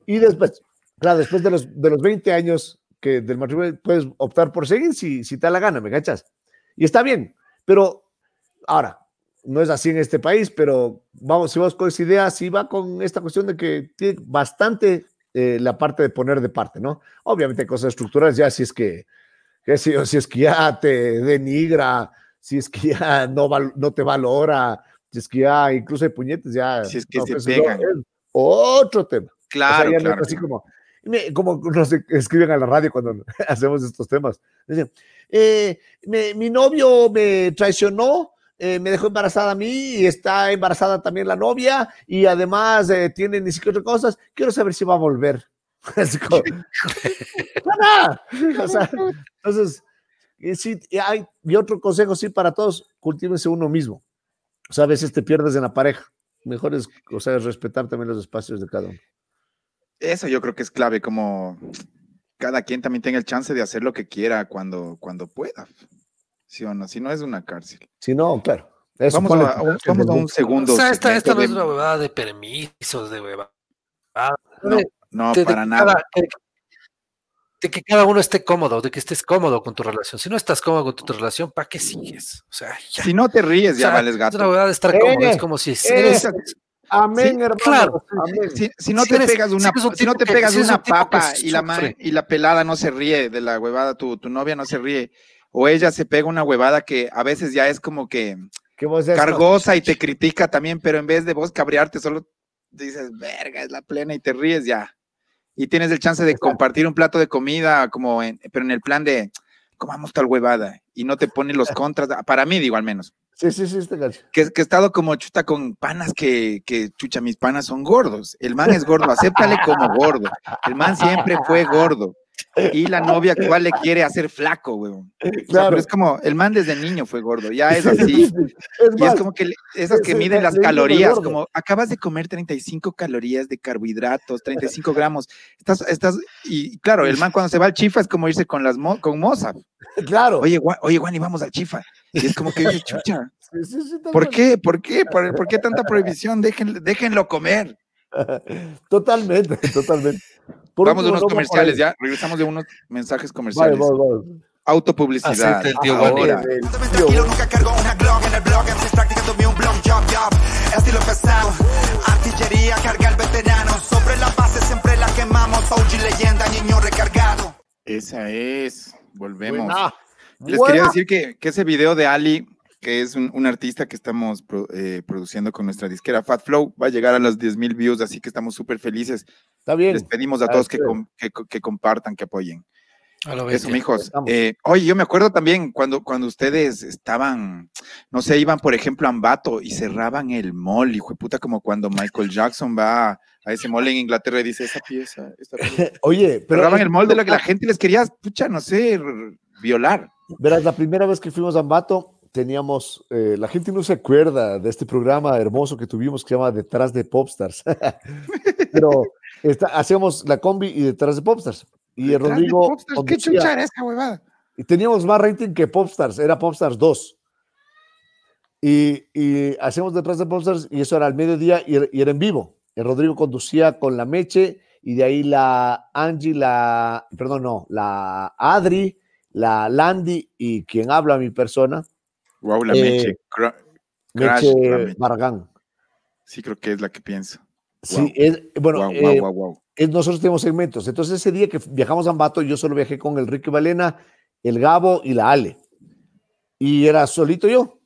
[SPEAKER 4] Y después, claro, después de los, de los 20 años que del matrimonio puedes optar por seguir si, si te da la gana, ¿me cachas? Y está bien, pero ahora, no es así en este país, pero vamos, si vamos con esa idea, sí va con esta cuestión de que tiene bastante eh, la parte de poner de parte, ¿no? Obviamente cosas estructurales, ya si es que, que si, si, es que ya te denigra, si es que ya no, val, no te valora, si es que ya incluso hay puñetes, ya.
[SPEAKER 2] Si es que
[SPEAKER 4] no,
[SPEAKER 2] se
[SPEAKER 4] pues,
[SPEAKER 2] pegan.
[SPEAKER 4] otro tema.
[SPEAKER 2] Claro,
[SPEAKER 4] o sea, ya
[SPEAKER 2] claro.
[SPEAKER 4] No así como, como nos escriben a la radio cuando hacemos estos temas. Dicen, eh, me, mi novio me traicionó, eh, me dejó embarazada a mí y está embarazada también la novia y además eh, tiene ni siquiera cosas. Quiero saber si va a volver. O sea, entonces, y sí, y hay, y otro consejo, sí, para todos, cultívense uno mismo. O sea, a veces te pierdes en la pareja. Mejor es, o sea, respetar también los espacios de cada uno.
[SPEAKER 2] Eso yo creo que es clave, como cada quien también tenga el chance de hacer lo que quiera cuando, cuando pueda. ¿Sí o no? Si no es una cárcel.
[SPEAKER 4] Si no, claro. Eso
[SPEAKER 2] vamos, a, a, vamos a, un segundo.
[SPEAKER 3] O sea, esta, esta no de... es una huevada de permisos, de huevada.
[SPEAKER 2] No, no de, para de nada.
[SPEAKER 3] Cada, de, de, que cada uno esté cómodo, de que estés cómodo con tu relación. Si no estás cómodo con tu relación, ¿para qué sigues? O sea, ya.
[SPEAKER 2] Si no te ríes, ya
[SPEAKER 3] o sea,
[SPEAKER 2] vales gato.
[SPEAKER 3] Es una huevada de estar cómodo. Eh, es como si.
[SPEAKER 4] Eh, Amén,
[SPEAKER 2] sí,
[SPEAKER 4] hermano.
[SPEAKER 2] Claro. Amén. Si, si, no
[SPEAKER 3] si
[SPEAKER 2] te
[SPEAKER 3] eres,
[SPEAKER 2] pegas una,
[SPEAKER 3] si,
[SPEAKER 2] si no te
[SPEAKER 3] que,
[SPEAKER 2] pegas una
[SPEAKER 3] un
[SPEAKER 2] papa y la, y la pelada no se ríe de la huevada, tu, tu novia no se ríe, o ella se pega una huevada que a veces ya es como que cargosa no? y te critica también, pero en vez de vos cabrearte, solo dices, verga, es la plena y te ríes ya. Y tienes el chance de compartir un plato de comida, como en, pero en el plan de, comamos tal huevada y no te pone los contras, para mí digo al menos.
[SPEAKER 4] Sí, sí, sí, este
[SPEAKER 2] que, que he estado como chuta con panas que, que, chucha, mis panas son gordos. El man es gordo, acéptale como gordo. El man siempre fue gordo. Y la novia actual le quiere hacer flaco, weón. Claro. pero es como, el man desde niño fue gordo, ya es así. y es como que esas que miden las calorías, como acabas de comer 35 calorías de carbohidratos, 35 gramos. Estás, estás, y claro, el man cuando se va al chifa es como irse con las con moza.
[SPEAKER 4] Claro.
[SPEAKER 2] Oye, oye, Juan, y vamos al chifa. Y es como que dice, chucha. ¿Por qué? ¿Por qué? ¿Por, qué tanta prohibición? déjenlo comer.
[SPEAKER 4] Totalmente, totalmente.
[SPEAKER 2] Vamos de unos comerciales ya, regresamos de unos mensajes comerciales. Vale, vale, vale. Autopublicidad.
[SPEAKER 3] el tío Ahora. Tranquilo, nunca cargo una Glock en el blog, en practicándome un blog, job, job. Estilo pesado, artillería, carga el veterano. Sobre la base siempre la quemamos, OG leyenda, niño recargado.
[SPEAKER 2] Esa es, volvemos. Les quería decir que, que, ese video de Ali, que es un, un artista que estamos eh, produciendo con nuestra disquera Fat Flow, va a llegar a los 10 mil views, así que estamos súper felices.
[SPEAKER 4] Está bien.
[SPEAKER 2] Les pedimos a todos que, que, compartan, que apoyen. Eso, mijos. Eh, oye, yo me acuerdo también cuando, cuando ustedes estaban, no sé, iban, por ejemplo, a Ambato y cerraban el mall, hijo de puta, como cuando Michael Jackson va a ese mall en Inglaterra y dice, esa pieza, esta pieza.
[SPEAKER 4] Oye,
[SPEAKER 2] pero... Cerraban el mall de lo que la gente les quería, pucha, no sé, violar.
[SPEAKER 4] Verás, la primera vez que fuimos a Ambato, teníamos, eh, la gente no se acuerda de este programa hermoso que tuvimos que se llama Detrás de Popstars, pero hacíamos la combi y Detrás de Popstars. Y el Rodrigo.
[SPEAKER 2] ¿Qué chucha era esa huevada?
[SPEAKER 4] Y teníamos más rating que Popstars, era Popstars 2. Y, y hacíamos Detrás de Popstars y eso era al mediodía y, y era en vivo. El Rodrigo conducía con la Meche y de ahí la Angie, la, perdón, no, la Adri, la Landy y quien habla mi persona
[SPEAKER 2] Wow, la Meche.
[SPEAKER 4] Meche Barragán.
[SPEAKER 2] Sí, creo que es la que pienso.
[SPEAKER 4] Sí, es, bueno, eh, nosotros tenemos segmentos. Entonces, ese día que viajamos a Ambato, yo solo viajé con el Ricky Valena, el Gabo y la Ale. Y era solito yo,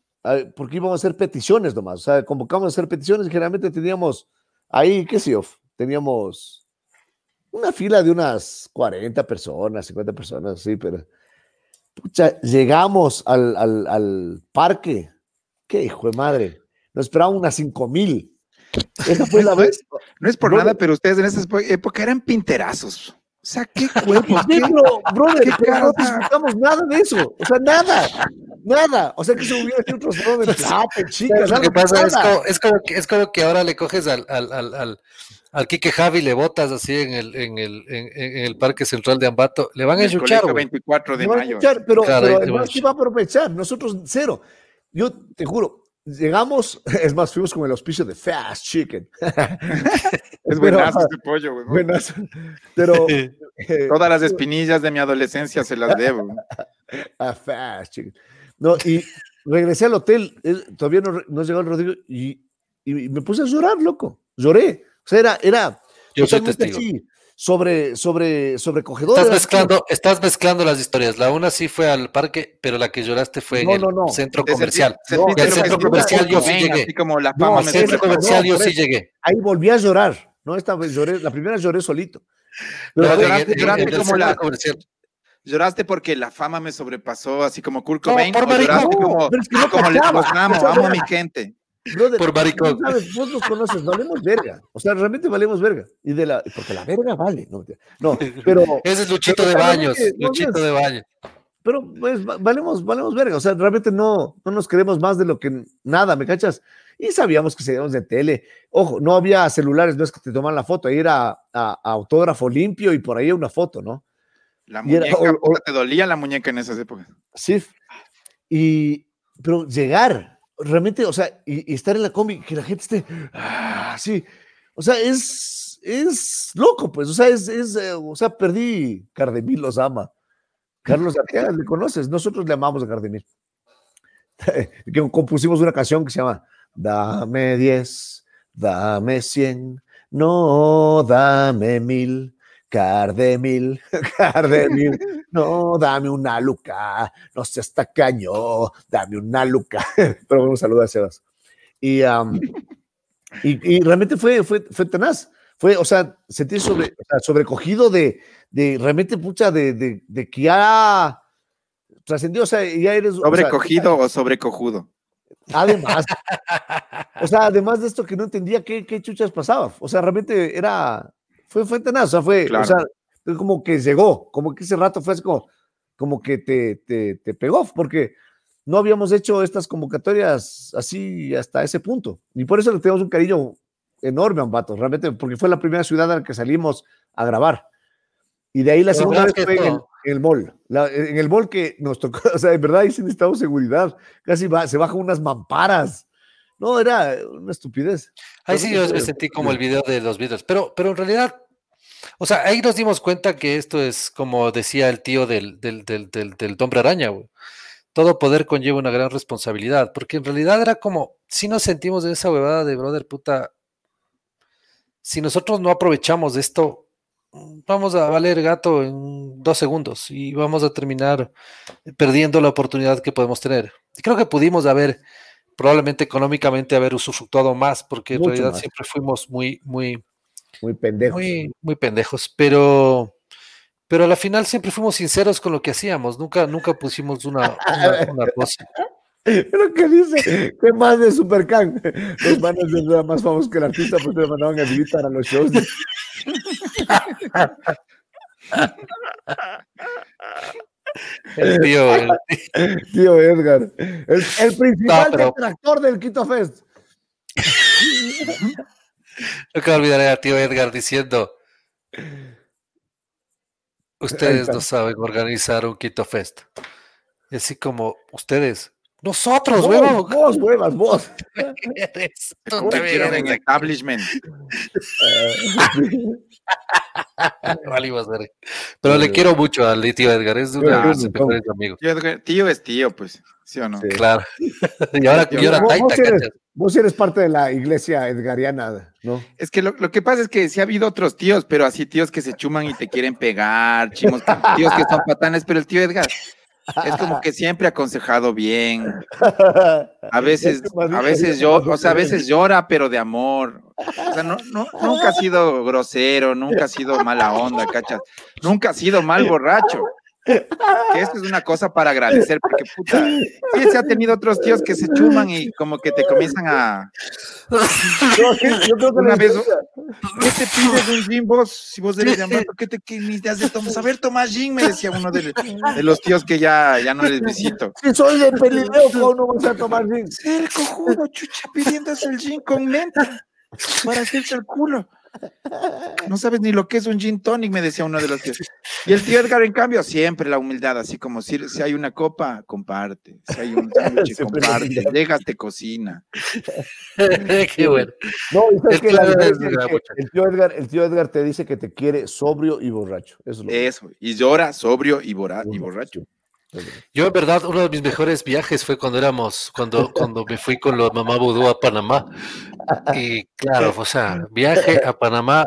[SPEAKER 4] porque íbamos a hacer peticiones nomás. O sea, convocamos a hacer peticiones y generalmente teníamos ahí, qué sé yo, teníamos una fila de unas 40 personas, 50 personas, sí, pero llegamos al, al, al, parque. Qué hijo de madre. Nos esperaban unas cinco mil.
[SPEAKER 2] Esa fue la vez. No es por nada, pero ustedes en esa época eran pinterazos. O sea, qué cuerpos.
[SPEAKER 4] ¿Qué, brother, ¿Qué no disfrutamos nada de eso. O sea, nada. Nada. O sea, que se hubiera hecho otro salón de plata, chicas.
[SPEAKER 3] Lo que pasa es como, es como, que, es como que ahora le coges al, al, al al Quique Javi le botas así en el, en el, en, el Parque Central de Ambato, le van a escuchar.
[SPEAKER 2] 24 de mayo.
[SPEAKER 4] pero, pero además va a aprovechar, nosotros cero. Yo te juro, llegamos, es más, fuimos con el auspicio de Fast Chicken.
[SPEAKER 2] es buenazo este pollo, güey.
[SPEAKER 4] Buenazo. Pero.
[SPEAKER 2] Eh, Todas las espinillas de mi adolescencia se las debo.
[SPEAKER 4] A Fast Chicken. No, y regresé al hotel, todavía no, no llegó el Rodrigo y, y me puse a llorar, loco. Lloré. O sea, era, era
[SPEAKER 3] Yo soy testigo.
[SPEAKER 4] sobre, sobre, sobrecogedor.
[SPEAKER 3] Estás mezclando, estás mezclando las historias. La una sí fue al parque, pero la que lloraste fue en el centro comercial. el centro comercial yo sí llegué.
[SPEAKER 2] la fama
[SPEAKER 3] el centro comercial yo sí llegué.
[SPEAKER 4] Ahí volví a llorar. No, esta vez lloré, la primera lloré solito.
[SPEAKER 2] Pero lloraste, lloraste como la comercial. Lloraste porque la fama me sobrepasó, así como Kurt Cobain. No, por lloraste como, como les amo, amo a mi gente
[SPEAKER 4] por maricón. Sabes, vos nos conoces, valemos verga. O sea, realmente valemos verga. Y de la, porque la verga vale. No, pero.
[SPEAKER 3] Ese es Luchito de Baños. Luchito de Baños.
[SPEAKER 4] Pero pues valemos, valemos verga. O sea, realmente no, no nos queremos más de lo que nada, ¿me cachas? Y sabíamos que seríamos de tele. Ojo, no había celulares, no es que te toman la foto, ahí era a, autógrafo limpio y por ahí una foto, ¿no?
[SPEAKER 2] La muñeca, te dolía la muñeca en esas épocas.
[SPEAKER 4] Sí. Y, pero llegar, realmente, o sea, y, estar en la combi, que la gente esté así, ah, o sea, es, es loco, pues, o sea, es, es eh, o sea, perdí, Cardemil los ama. Carlos Arteaga, le conoces, nosotros le amamos a Cardemil. que compusimos una canción que se llama Dame 10, dame 100, no dame mil, Cardemil, Cardemil, no, dame una luca, no seas tacaño, dame una luca. Pero un saludo a Sebas. Y, y, realmente fue, fue, fue tenaz. Fue, o sea, sentí sobre, sobrecogido de, de realmente mucha de, de, de, que ya trascendió, o sea, ya eres...
[SPEAKER 2] ¿Sobrecogido o, sobrecojudo?
[SPEAKER 4] Además, o sea, además de esto que no entendía qué, qué chuchas pasaba, o sea, realmente era, fue, fue tenaz, o sea, fue, o sea, como que llegó, como que ese rato fue como, como que te, te, te pegó, porque no habíamos hecho estas convocatorias así hasta ese punto. Y por eso le tenemos un cariño enorme a Ambato, realmente, porque fue la primera ciudad en la que salimos a grabar. Y de ahí la segunda vez fue en el, mall. en el mall que nos tocó, o sea, en verdad ahí sí necesitamos seguridad. Casi va, se bajan unas mamparas. No, era una estupidez.
[SPEAKER 3] Ahí sí yo me sentí como el video de los videos, pero, pero en realidad, o sea, ahí nos dimos cuenta que esto es como decía el tío del, del, del, del, del hombre araña, güey todo poder conlleva una gran responsabilidad, porque en realidad era como, si nos sentimos de esa huevada de brother, puta, si nosotros no aprovechamos esto, vamos a valer gato en dos segundos y vamos a terminar perdiendo la oportunidad que podemos tener. Creo que pudimos haber, probablemente económicamente, haber usufructuado más, porque en realidad siempre fuimos muy, muy,
[SPEAKER 4] muy pendejos.
[SPEAKER 3] Muy, muy pendejos, pero pero a la final siempre fuimos sinceros con lo que hacíamos, nunca, nunca pusimos una, una, cosa.
[SPEAKER 4] Pero que dice, ¿qué más de Supercan? Los manos de nada más famosos que el artista, pues le mandaban a visitar a los shows.
[SPEAKER 3] El tío, el
[SPEAKER 4] tío Edgar, el, el principal detractor del Quito Fest.
[SPEAKER 3] Nunca olvidaré a tío Edgar diciendo Ustedes no saben organizar un Quito Fest. Y así como ustedes, nosotros,
[SPEAKER 4] huevos. Vos, huevas, vos.
[SPEAKER 2] Tú también en establishment.
[SPEAKER 3] Pero le quiero mucho al tío Edgar, es uno de mis mejores amigos.
[SPEAKER 2] Tío, es tío, pues, ¿sí o no?
[SPEAKER 3] Claro. y ahora, y ahora
[SPEAKER 4] vos, eres, vos, eres, parte de la iglesia edgariana, ¿no?
[SPEAKER 2] Es que lo, lo, que pasa es que sí ha habido otros tíos, pero así tíos que se chuman y te quieren pegar, chimos, tíos que son patanes, pero el tío Edgar es como que siempre ha aconsejado bien. A veces, a veces yo, o sea, a veces llora, pero de amor. O sea, no, no, nunca ha sido grosero, nunca ha sido mala onda, ¿cachas? Nunca ha sido mal borracho. Que esto es una cosa para agradecer, porque puta, sí se ha tenido otros tíos que se chuman y como que te comienzan a. Yo, creo que una vez, ¿qué te pides un gin vos? Si vos eres de ¿qué te qué necesitas de tomar? A ver, toma gin, me decía uno de, de, los tíos que ya, ya no les visito.
[SPEAKER 4] Si soy de Pelileo, ¿cómo no vas a tomar gin?
[SPEAKER 2] Ser cojudo, chucha, pidiéndose el gin con menta para hacerse el culo. No sabes ni lo que es un gin tonic, me decía uno de los tíos. Y el tío Edgar, en cambio, siempre la humildad, así como si, si hay una copa, comparte. Si hay un sándwich, comparte. Llegas, te cocina.
[SPEAKER 3] Qué bueno.
[SPEAKER 4] No, el, tío Edgar, el, tío Edgar, te dice que te quiere sobrio y borracho. Eso,
[SPEAKER 2] Eso. y llora sobrio y, y borracho.
[SPEAKER 3] Yo, en verdad, uno de mis mejores viajes fue cuando éramos, cuando, cuando me fui con la mamá Vudú a Panamá. Y claro, o sea, viaje a Panamá,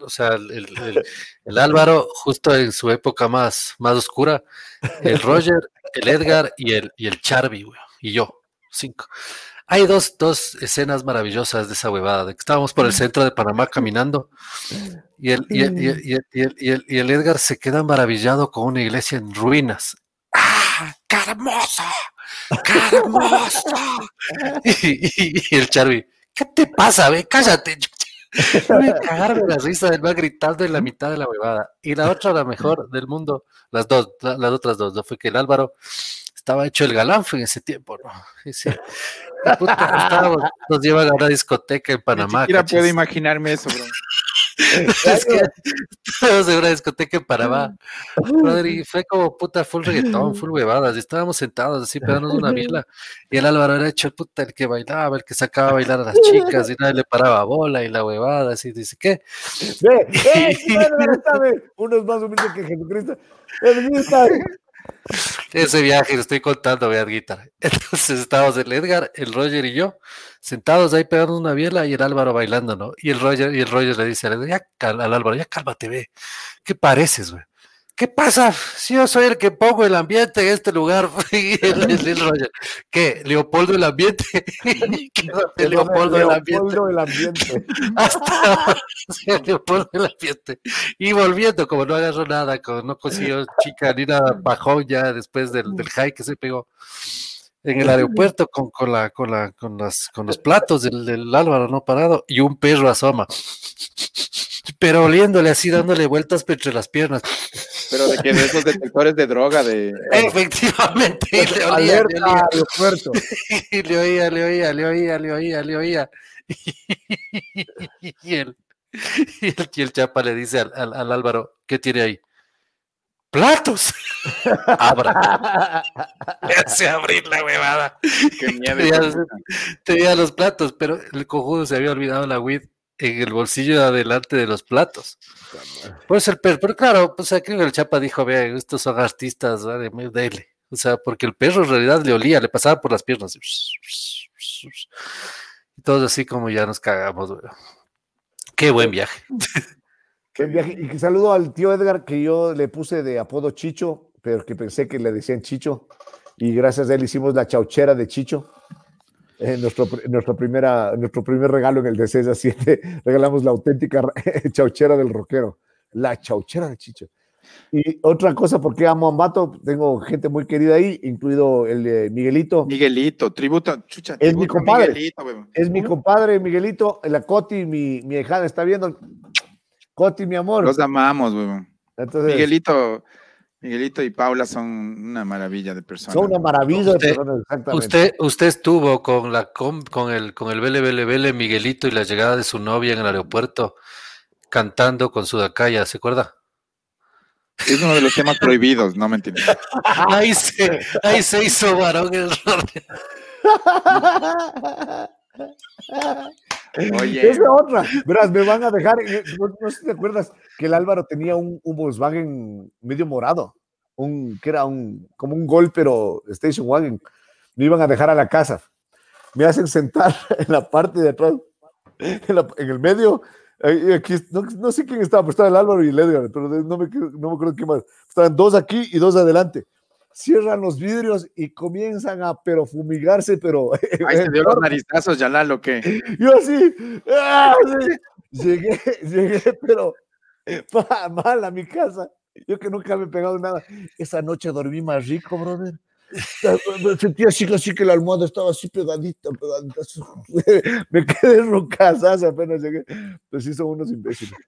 [SPEAKER 3] o sea, el, el, Álvaro, justo en su época más, más oscura, el Roger, el Edgar y el, y el Charby, y yo, cinco. Hay dos, dos escenas maravillosas de esa huevada, de que estábamos por el centro de Panamá caminando y el, y el, y el, y el, y el Edgar se queda maravillado con una iglesia en ruinas ¡Qué hermoso! ¡Qué hermoso! y, el Charby, ¿qué te pasa, ve? Cállate. Voy a cagar de la risa del va gritando en la mitad de la huevada. Y la otra, la mejor del mundo, las dos, las otras dos, ¿no? fue que el Álvaro estaba hecho el galán en ese tiempo, ¿no? Dice, puta, nos llevan a una discoteca en Panamá.
[SPEAKER 2] Ni puedo imaginarme eso, bro.
[SPEAKER 3] es que estábamos en una discoteca en Panamá. y fue como puta full reggaetón, full huevadas. Y estábamos sentados así pegándonos una vila. Y el Álvaro era hecho el puta el que bailaba, el que sacaba a bailar a las chicas y nadie le paraba bola y la huevada. Así dice, ¿qué?
[SPEAKER 4] Ve, uno es más humilde que Jesucristo.
[SPEAKER 3] Ese viaje, lo estoy contando, vean guitarra. Entonces estábamos el Edgar, el Roger y yo, sentados ahí pegando una biela y el Álvaro bailando, ¿no? Y el Roger, y el Roger le dice al, ya, al Álvaro, ya cálmate, ve. ¿Qué pareces, güey? ¿Qué pasa? Si yo soy el que pongo el ambiente en este lugar. ¿Qué? Leopoldo el ambiente.
[SPEAKER 4] Leopoldo, el ambiente. el ambiente.
[SPEAKER 3] Hasta Leopoldo el ambiente. Y volviendo, como no agarró nada, como no consiguió chica ni nada, bajó ya después del, del high que se pegó en el aeropuerto con, con, la, con, la, con, las, con los platos del, del Álvaro no parado y un perro asoma pero oliéndole así, dándole vueltas entre las piernas.
[SPEAKER 2] Pero de que de esos detectores de droga, de.
[SPEAKER 3] Efectivamente, le olía, le olía. le oía, le oía, le oía, le oía, le oía. Y el, y el, chapa le dice al, al, Álvaro, ¿qué tiene ahí? ¡Platos! Abra. Se abrir la huevada. Qué miedo. Tenía, los platos, pero el cojudo se había olvidado la weed en el bolsillo de adelante de los platos. Pues el perro, pero claro, pues aquí el Chapa dijo, vean, estos son artistas, ¿vale? dele. O sea, porque el perro en realidad le olía, le pasaba por las piernas. Y todos así como ya nos cagamos, Qué buen viaje.
[SPEAKER 4] Qué viaje. Y saludo al tío Edgar, que yo le puse de apodo Chicho, pero que pensé que le decían Chicho. Y gracias a él hicimos la chauchera de Chicho. Eh, nuestro, nuestro, primera, nuestro primer regalo en el de 6 a 7, regalamos la auténtica chauchera del rockero, la chauchera de Chicho. Y otra cosa, porque amo a Ambato, tengo gente muy querida ahí, incluido el Miguelito.
[SPEAKER 2] Miguelito, tributo,
[SPEAKER 4] chucha, es mi compadre. es mi compadre Miguelito, la Coti, mi, mi hijada está viendo. Coti, mi amor.
[SPEAKER 2] Los amamos, weón. Miguelito, Miguelito y Paula son una maravilla de personas.
[SPEAKER 4] Son una maravilla
[SPEAKER 3] usted,
[SPEAKER 4] de personas,
[SPEAKER 3] exactamente. Usted, usted estuvo con la con, con el con el Bele Bele Bele Miguelito y la llegada de su novia en el aeropuerto cantando con su dacaya, ¿se acuerda?
[SPEAKER 2] Es uno de los temas prohibidos, no me entiendes.
[SPEAKER 3] ahí, se, ahí se hizo varón el
[SPEAKER 4] Oye. Esa otra. Verás, me van a dejar. No, sé si te acuerdas que el Álvaro tenía un, Volkswagen medio morado. Un, que era un, como un Gol, pero Station Wagon. Me iban a dejar a la casa. Me hacen sentar en la parte de atrás, en, el medio. Aquí, no, sé quién estaba, pero estaba el Álvaro y el Edgar, pero no me, no me acuerdo quién más. Estaban dos aquí y dos adelante cierran los vidrios y comienzan a pero fumigarse, pero...
[SPEAKER 2] Ahí se dio los narizazos, ya lo que...
[SPEAKER 4] Yo así, ¡ah! llegué, llegué, pero mal a mi casa. Yo que nunca me he pegado nada. Esa noche dormí más rico, brother. Me sentía así, así que la almohada estaba así pegadita, pegadita. Me quedé roncasas apenas llegué. Pues sí, son unos imbéciles.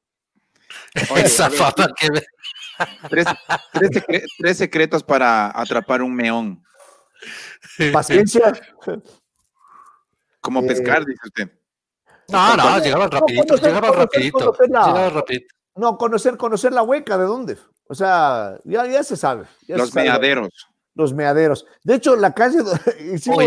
[SPEAKER 3] Esa fama que
[SPEAKER 2] Tres, secretos para atrapar un meón.
[SPEAKER 4] Paciencia.
[SPEAKER 2] Como pescar, eh, dice usted.
[SPEAKER 3] No, no, llegaban rapidito, llegaban rapidito.
[SPEAKER 4] No, conocer, conocer la hueca, ¿de dónde? O sea, ya, ya se sabe.
[SPEAKER 2] los meaderos.
[SPEAKER 4] Los meaderos. De hecho, la calle hicimos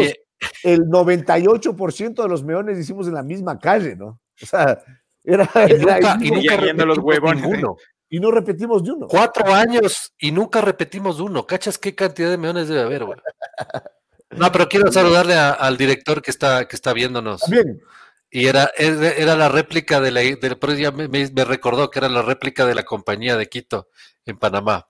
[SPEAKER 4] el 98% de los meones hicimos en la misma calle, ¿no? O sea, era,
[SPEAKER 3] y nunca, y nunca los huevos ninguno
[SPEAKER 4] y no repetimos de uno.
[SPEAKER 3] Cuatro años y nunca repetimos de uno. ¿Cachas qué cantidad de meones debe haber, güey? No, pero quiero saludarle al director que está, que está viéndonos.
[SPEAKER 4] Bien.
[SPEAKER 3] Y era, era la réplica de la, de, ya me, me, recordó que era la réplica de la compañía de Quito en Panamá.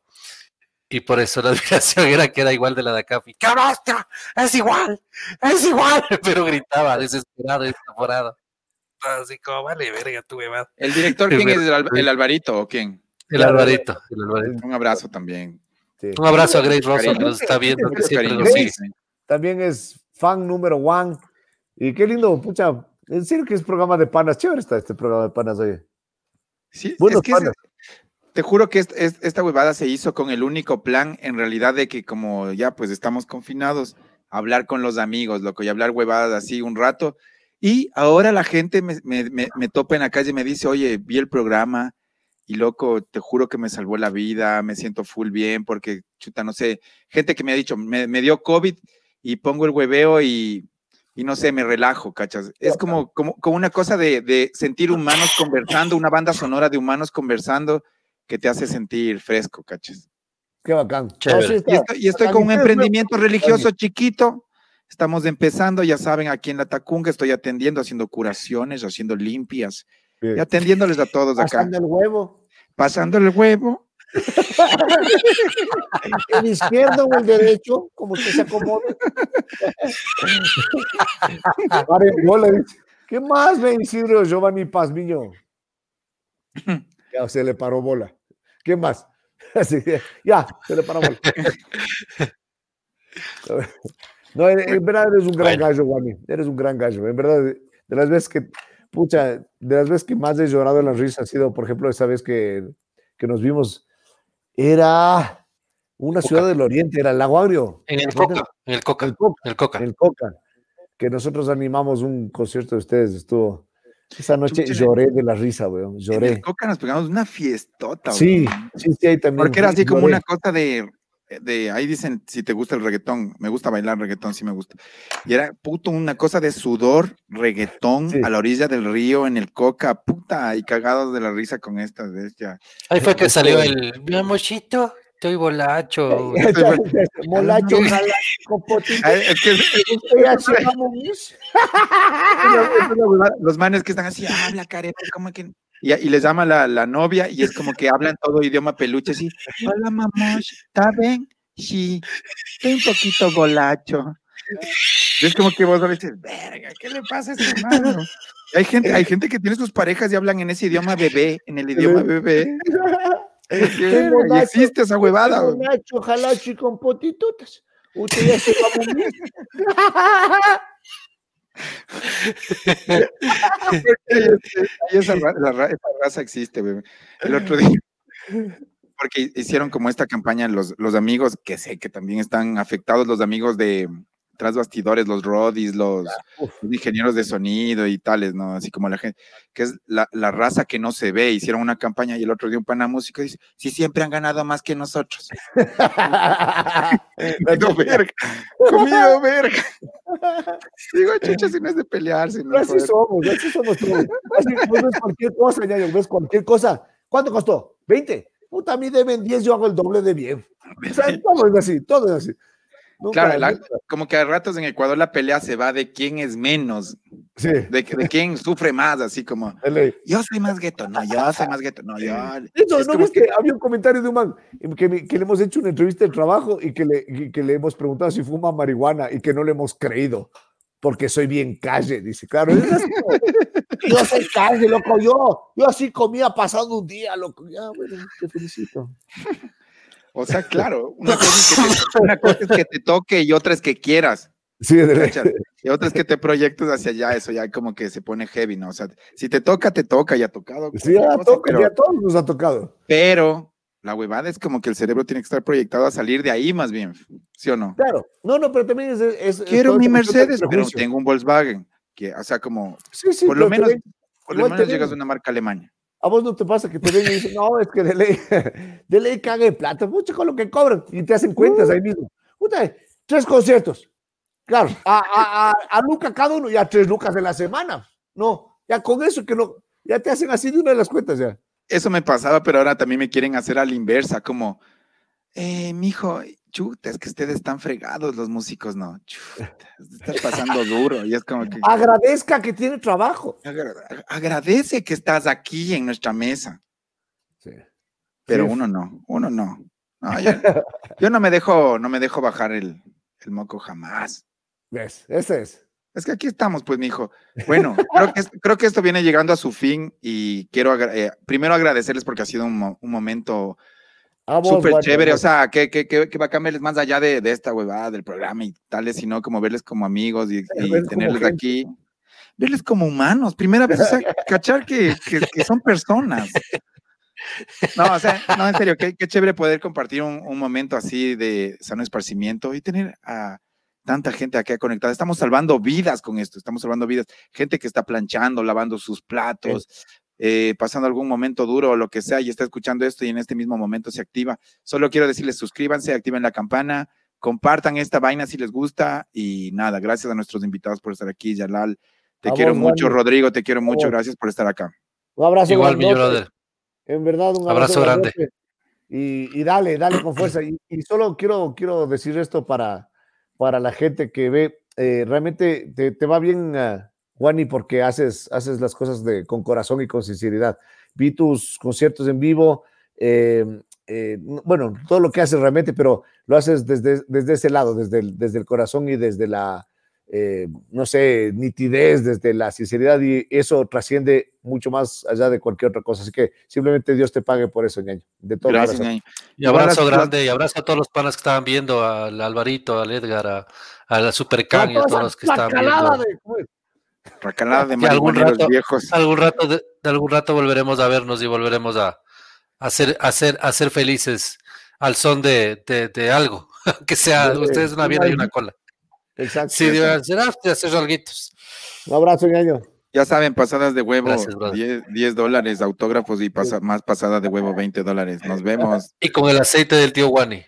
[SPEAKER 3] Y por eso la admiración era que era igual de la de acá. ¡Qué hostia! ¡Es igual! ¡Es igual! Pero gritaba desesperado y desaforado. Así como, vale, verga, tu
[SPEAKER 2] ¿El director quién es? ¿El, Alvarito o quién?
[SPEAKER 3] El Alvarito,
[SPEAKER 2] Un abrazo también.
[SPEAKER 3] Un abrazo a Grace Rosso que nos está viendo, que siempre nos sigue.
[SPEAKER 4] También es fan número one. Y qué lindo, pucha. En serio que es programa de panas. Chévere está este programa de panas, oye.
[SPEAKER 2] Sí, es que te juro que esta huevada se hizo con el único plan, en realidad, de que como ya pues estamos confinados, hablar con los amigos, loco, y hablar huevadas así un rato. Y ahora la gente me, me, me topa en la calle y me dice, oye, vi el programa, y loco, te juro que me salvó la vida, me siento full bien porque, chuta, no sé, gente que me ha dicho, me, dio COVID y pongo el hueveo y, y, no sé, me relajo, ¿cachas? Es como, como, como una cosa de, de, sentir humanos conversando, una banda sonora de humanos conversando que te hace sentir fresco, ¿cachas?
[SPEAKER 4] Qué bacán.
[SPEAKER 2] y estoy, con un emprendimiento religioso chiquito. Estamos empezando, ya saben, aquí en la Tacunga estoy atendiendo, haciendo curaciones, haciendo limpias y atendiéndoles a todos acá.
[SPEAKER 4] Pasando el huevo.
[SPEAKER 2] Pasando el huevo.
[SPEAKER 4] ¿El izquierdo o el derecho? Como usted se acomode. ¿Qué más, ven Isidro Giovanni Pazmiño? Ya se le paró bola. ¿Qué más? Así ya, se le paró bola. No, en, verdad eres un gran gallo, Juani. Eres un gran gallo. En verdad, de las veces que, pucha, de las veces que más he llorado en la risa ha sido, por ejemplo, esa vez que, que nos vimos, era una ciudad del oriente, era el Lago Agrio.
[SPEAKER 3] En el Coca, en el Coca.
[SPEAKER 4] El Coca. El Coca. El Coca. Que nosotros animamos un concierto de ustedes, estuvo. Esa noche lloré de la risa, weón. Lloré. En
[SPEAKER 2] el Coca nos pegamos una fiestota,
[SPEAKER 4] Sí, sí, sí, ahí también.
[SPEAKER 2] Porque era así como una cosa de de ahí dicen si te gusta el reggaetón, me gusta bailar reggaetón, sí me gusta. Y era puto una cosa de sudor, reggaetón a la orilla del río en el coca, puta, y cagados de la risa con estas ya.
[SPEAKER 3] Ahí fue que salió el mi amorcito, estoy bolacho.
[SPEAKER 4] bolacho,
[SPEAKER 2] es que los manes que están así, habla careta, como que y, y, les llama la, la, novia y es como que hablan todo idioma peluche así. Hola, mamá, ¿está bien? Sí, estoy un poquito golacho. es como que vos dices, verga, ¿qué le pasa a este hermano? Hay gente, hay gente que tiene sus parejas y hablan en ese idioma bebé, en el idioma bebé. y existe esa huevada.
[SPEAKER 4] Nacho, jalacho y con potitutas. Usted ya se va a morir.
[SPEAKER 2] y esa, raza existe, El otro día, porque hicieron como esta campaña los, los amigos, que sé que también están afectados, los amigos de, tras bastidores, los rodis, los, ingenieros de sonido y tales, ¿no? Así como la gente, que es la, la, raza que no se ve, hicieron una campaña y el otro día un pana músico dice, sí, siempre han ganado más que nosotros. comido verga, comido verga. Digo, chucha, si no es de pelearse.
[SPEAKER 4] No así somos, así somos todos. Así, ves cualquier cosa, ya ves cualquier cosa. ¿Cuánto costó? ¿20? Puta, a mí deben 10, yo hago el doble de bien. O sea, todo es así, todo es así
[SPEAKER 2] claro, como que a ratos en Ecuador la pelea se va de quién es menos,
[SPEAKER 4] sí.
[SPEAKER 2] de, de quién sufre más, así como yo soy más gueto, no, yo soy más gueto, no, yo.
[SPEAKER 4] Eso, ¿no ves que... había un comentario de un man que, que, le hemos hecho una entrevista de trabajo y que le, que le hemos preguntado si fuma marihuana y que no le hemos creído? Porque soy bien calle, dice, claro. yo soy calle, loco, yo, yo así comía pasando un día, loco. Ya, bueno, te felicito.
[SPEAKER 2] O sea, claro, una cosa, es que te, toque y otra es que quieras.
[SPEAKER 4] Sí, de
[SPEAKER 2] Y otra es que te proyectes hacia allá, eso ya como que se pone heavy, ¿no? O sea, si te toca, te toca, ya ha tocado.
[SPEAKER 4] Sí, ya, toca, ya a todos nos ha tocado.
[SPEAKER 2] Pero la huevada es como que el cerebro tiene que estar proyectado a salir de ahí más bien, ¿sí o no?
[SPEAKER 4] Claro, no, no, pero también es...
[SPEAKER 2] Quiero mi Mercedes, pero tengo un Volkswagen, que, o sea, como,
[SPEAKER 4] sí, sí,
[SPEAKER 2] por lo menos, por lo menos llegas de una marca alemana.
[SPEAKER 4] A vos no te pasa que te ven y dicen, no, es que de ley, de ley cague plata, mucho con lo que cobran y te hacen cuentas ahí mismo. Puta, tres conciertos. Claro, a, a, a, Luca cada uno, ya tres lucas de la semana. No, ya con eso que no, ya te hacen así de una de las cuentas ya.
[SPEAKER 2] Eso me pasaba, pero ahora también me quieren hacer a la inversa, como, eh, mijo, chuta, es que ustedes están fregados los músicos, no, chuta, estás pasando duro y es como que...
[SPEAKER 4] Agradezca que tiene trabajo.
[SPEAKER 2] agradece que estás aquí en nuestra mesa.
[SPEAKER 4] Sí.
[SPEAKER 2] Pero uno no, uno no. yo, no me dejo, no me dejo bajar el, el moco jamás.
[SPEAKER 4] ¿Ves? Ese es.
[SPEAKER 2] Es que aquí estamos, pues, mi hijo. Bueno, creo que, creo que esto viene llegando a su fin y quiero eh, primero agradecerles porque ha sido un, un momento Súper chévere, o sea, que, que, que, que bacán verles más allá de, de, esta huevada del programa y tales, sino como verles como amigos y, tenerles aquí. Verles como humanos. Primera vez, o sea, cachar que, que, son personas. No, o sea, no, en serio, qué, chévere poder compartir un, un, momento así de sano esparcimiento y tener a tanta gente aquí conectada. Estamos salvando vidas con esto, estamos salvando vidas. Gente que está planchando, lavando sus platos, eh, pasando algún momento duro o lo que sea y está escuchando esto y en este mismo momento se activa. Solo quiero decirles suscríbanse, activen la campana, compartan esta vaina si les gusta y nada, gracias a nuestros invitados por estar aquí, Yalal. Te quiero mucho, Rodrigo, te quiero mucho, gracias por estar acá.
[SPEAKER 4] Un abrazo.
[SPEAKER 3] Igual, mi brother.
[SPEAKER 4] En verdad, un
[SPEAKER 3] abrazo, grande.
[SPEAKER 4] Y, dale, dale con fuerza. Y, solo quiero, quiero decir esto para, para la gente que ve, eh, realmente te, va bien. Uh, Juani, porque haces, haces las cosas de, con corazón y con sinceridad. Vi tus conciertos en vivo, eh, eh, bueno, todo lo que haces realmente, pero lo haces desde, desde ese lado, desde el, desde el corazón y desde la, eh, no sé, nitidez, desde la sinceridad y eso trasciende mucho más allá de cualquier otra cosa. Así que simplemente Dios te pague por eso, ñaño. De todo
[SPEAKER 3] Gracias, ñaño. Y abrazo grande y abrazo a todos los panas que estaban viendo, al Alvarito, al Edgar, a, a la Supercan y a todos los que estaban viendo. De,
[SPEAKER 2] Racalada de algún rato, viejos.
[SPEAKER 3] Algún rato de, algún rato volveremos a vernos y volveremos a, a, ser, a, ser, a ser felices al son de, de, de algo. que sea, ustedes una vida y una cola.
[SPEAKER 4] Exacto.
[SPEAKER 3] Sí, ser hacer alguitos.
[SPEAKER 4] Un abrazo, ñaño.
[SPEAKER 2] Ya saben, pasadas de huevo, 10, dólares, autógrafos y pasa, más pasada de huevo, 20 dólares. Nos vemos.
[SPEAKER 3] Y con el aceite del tío Wani.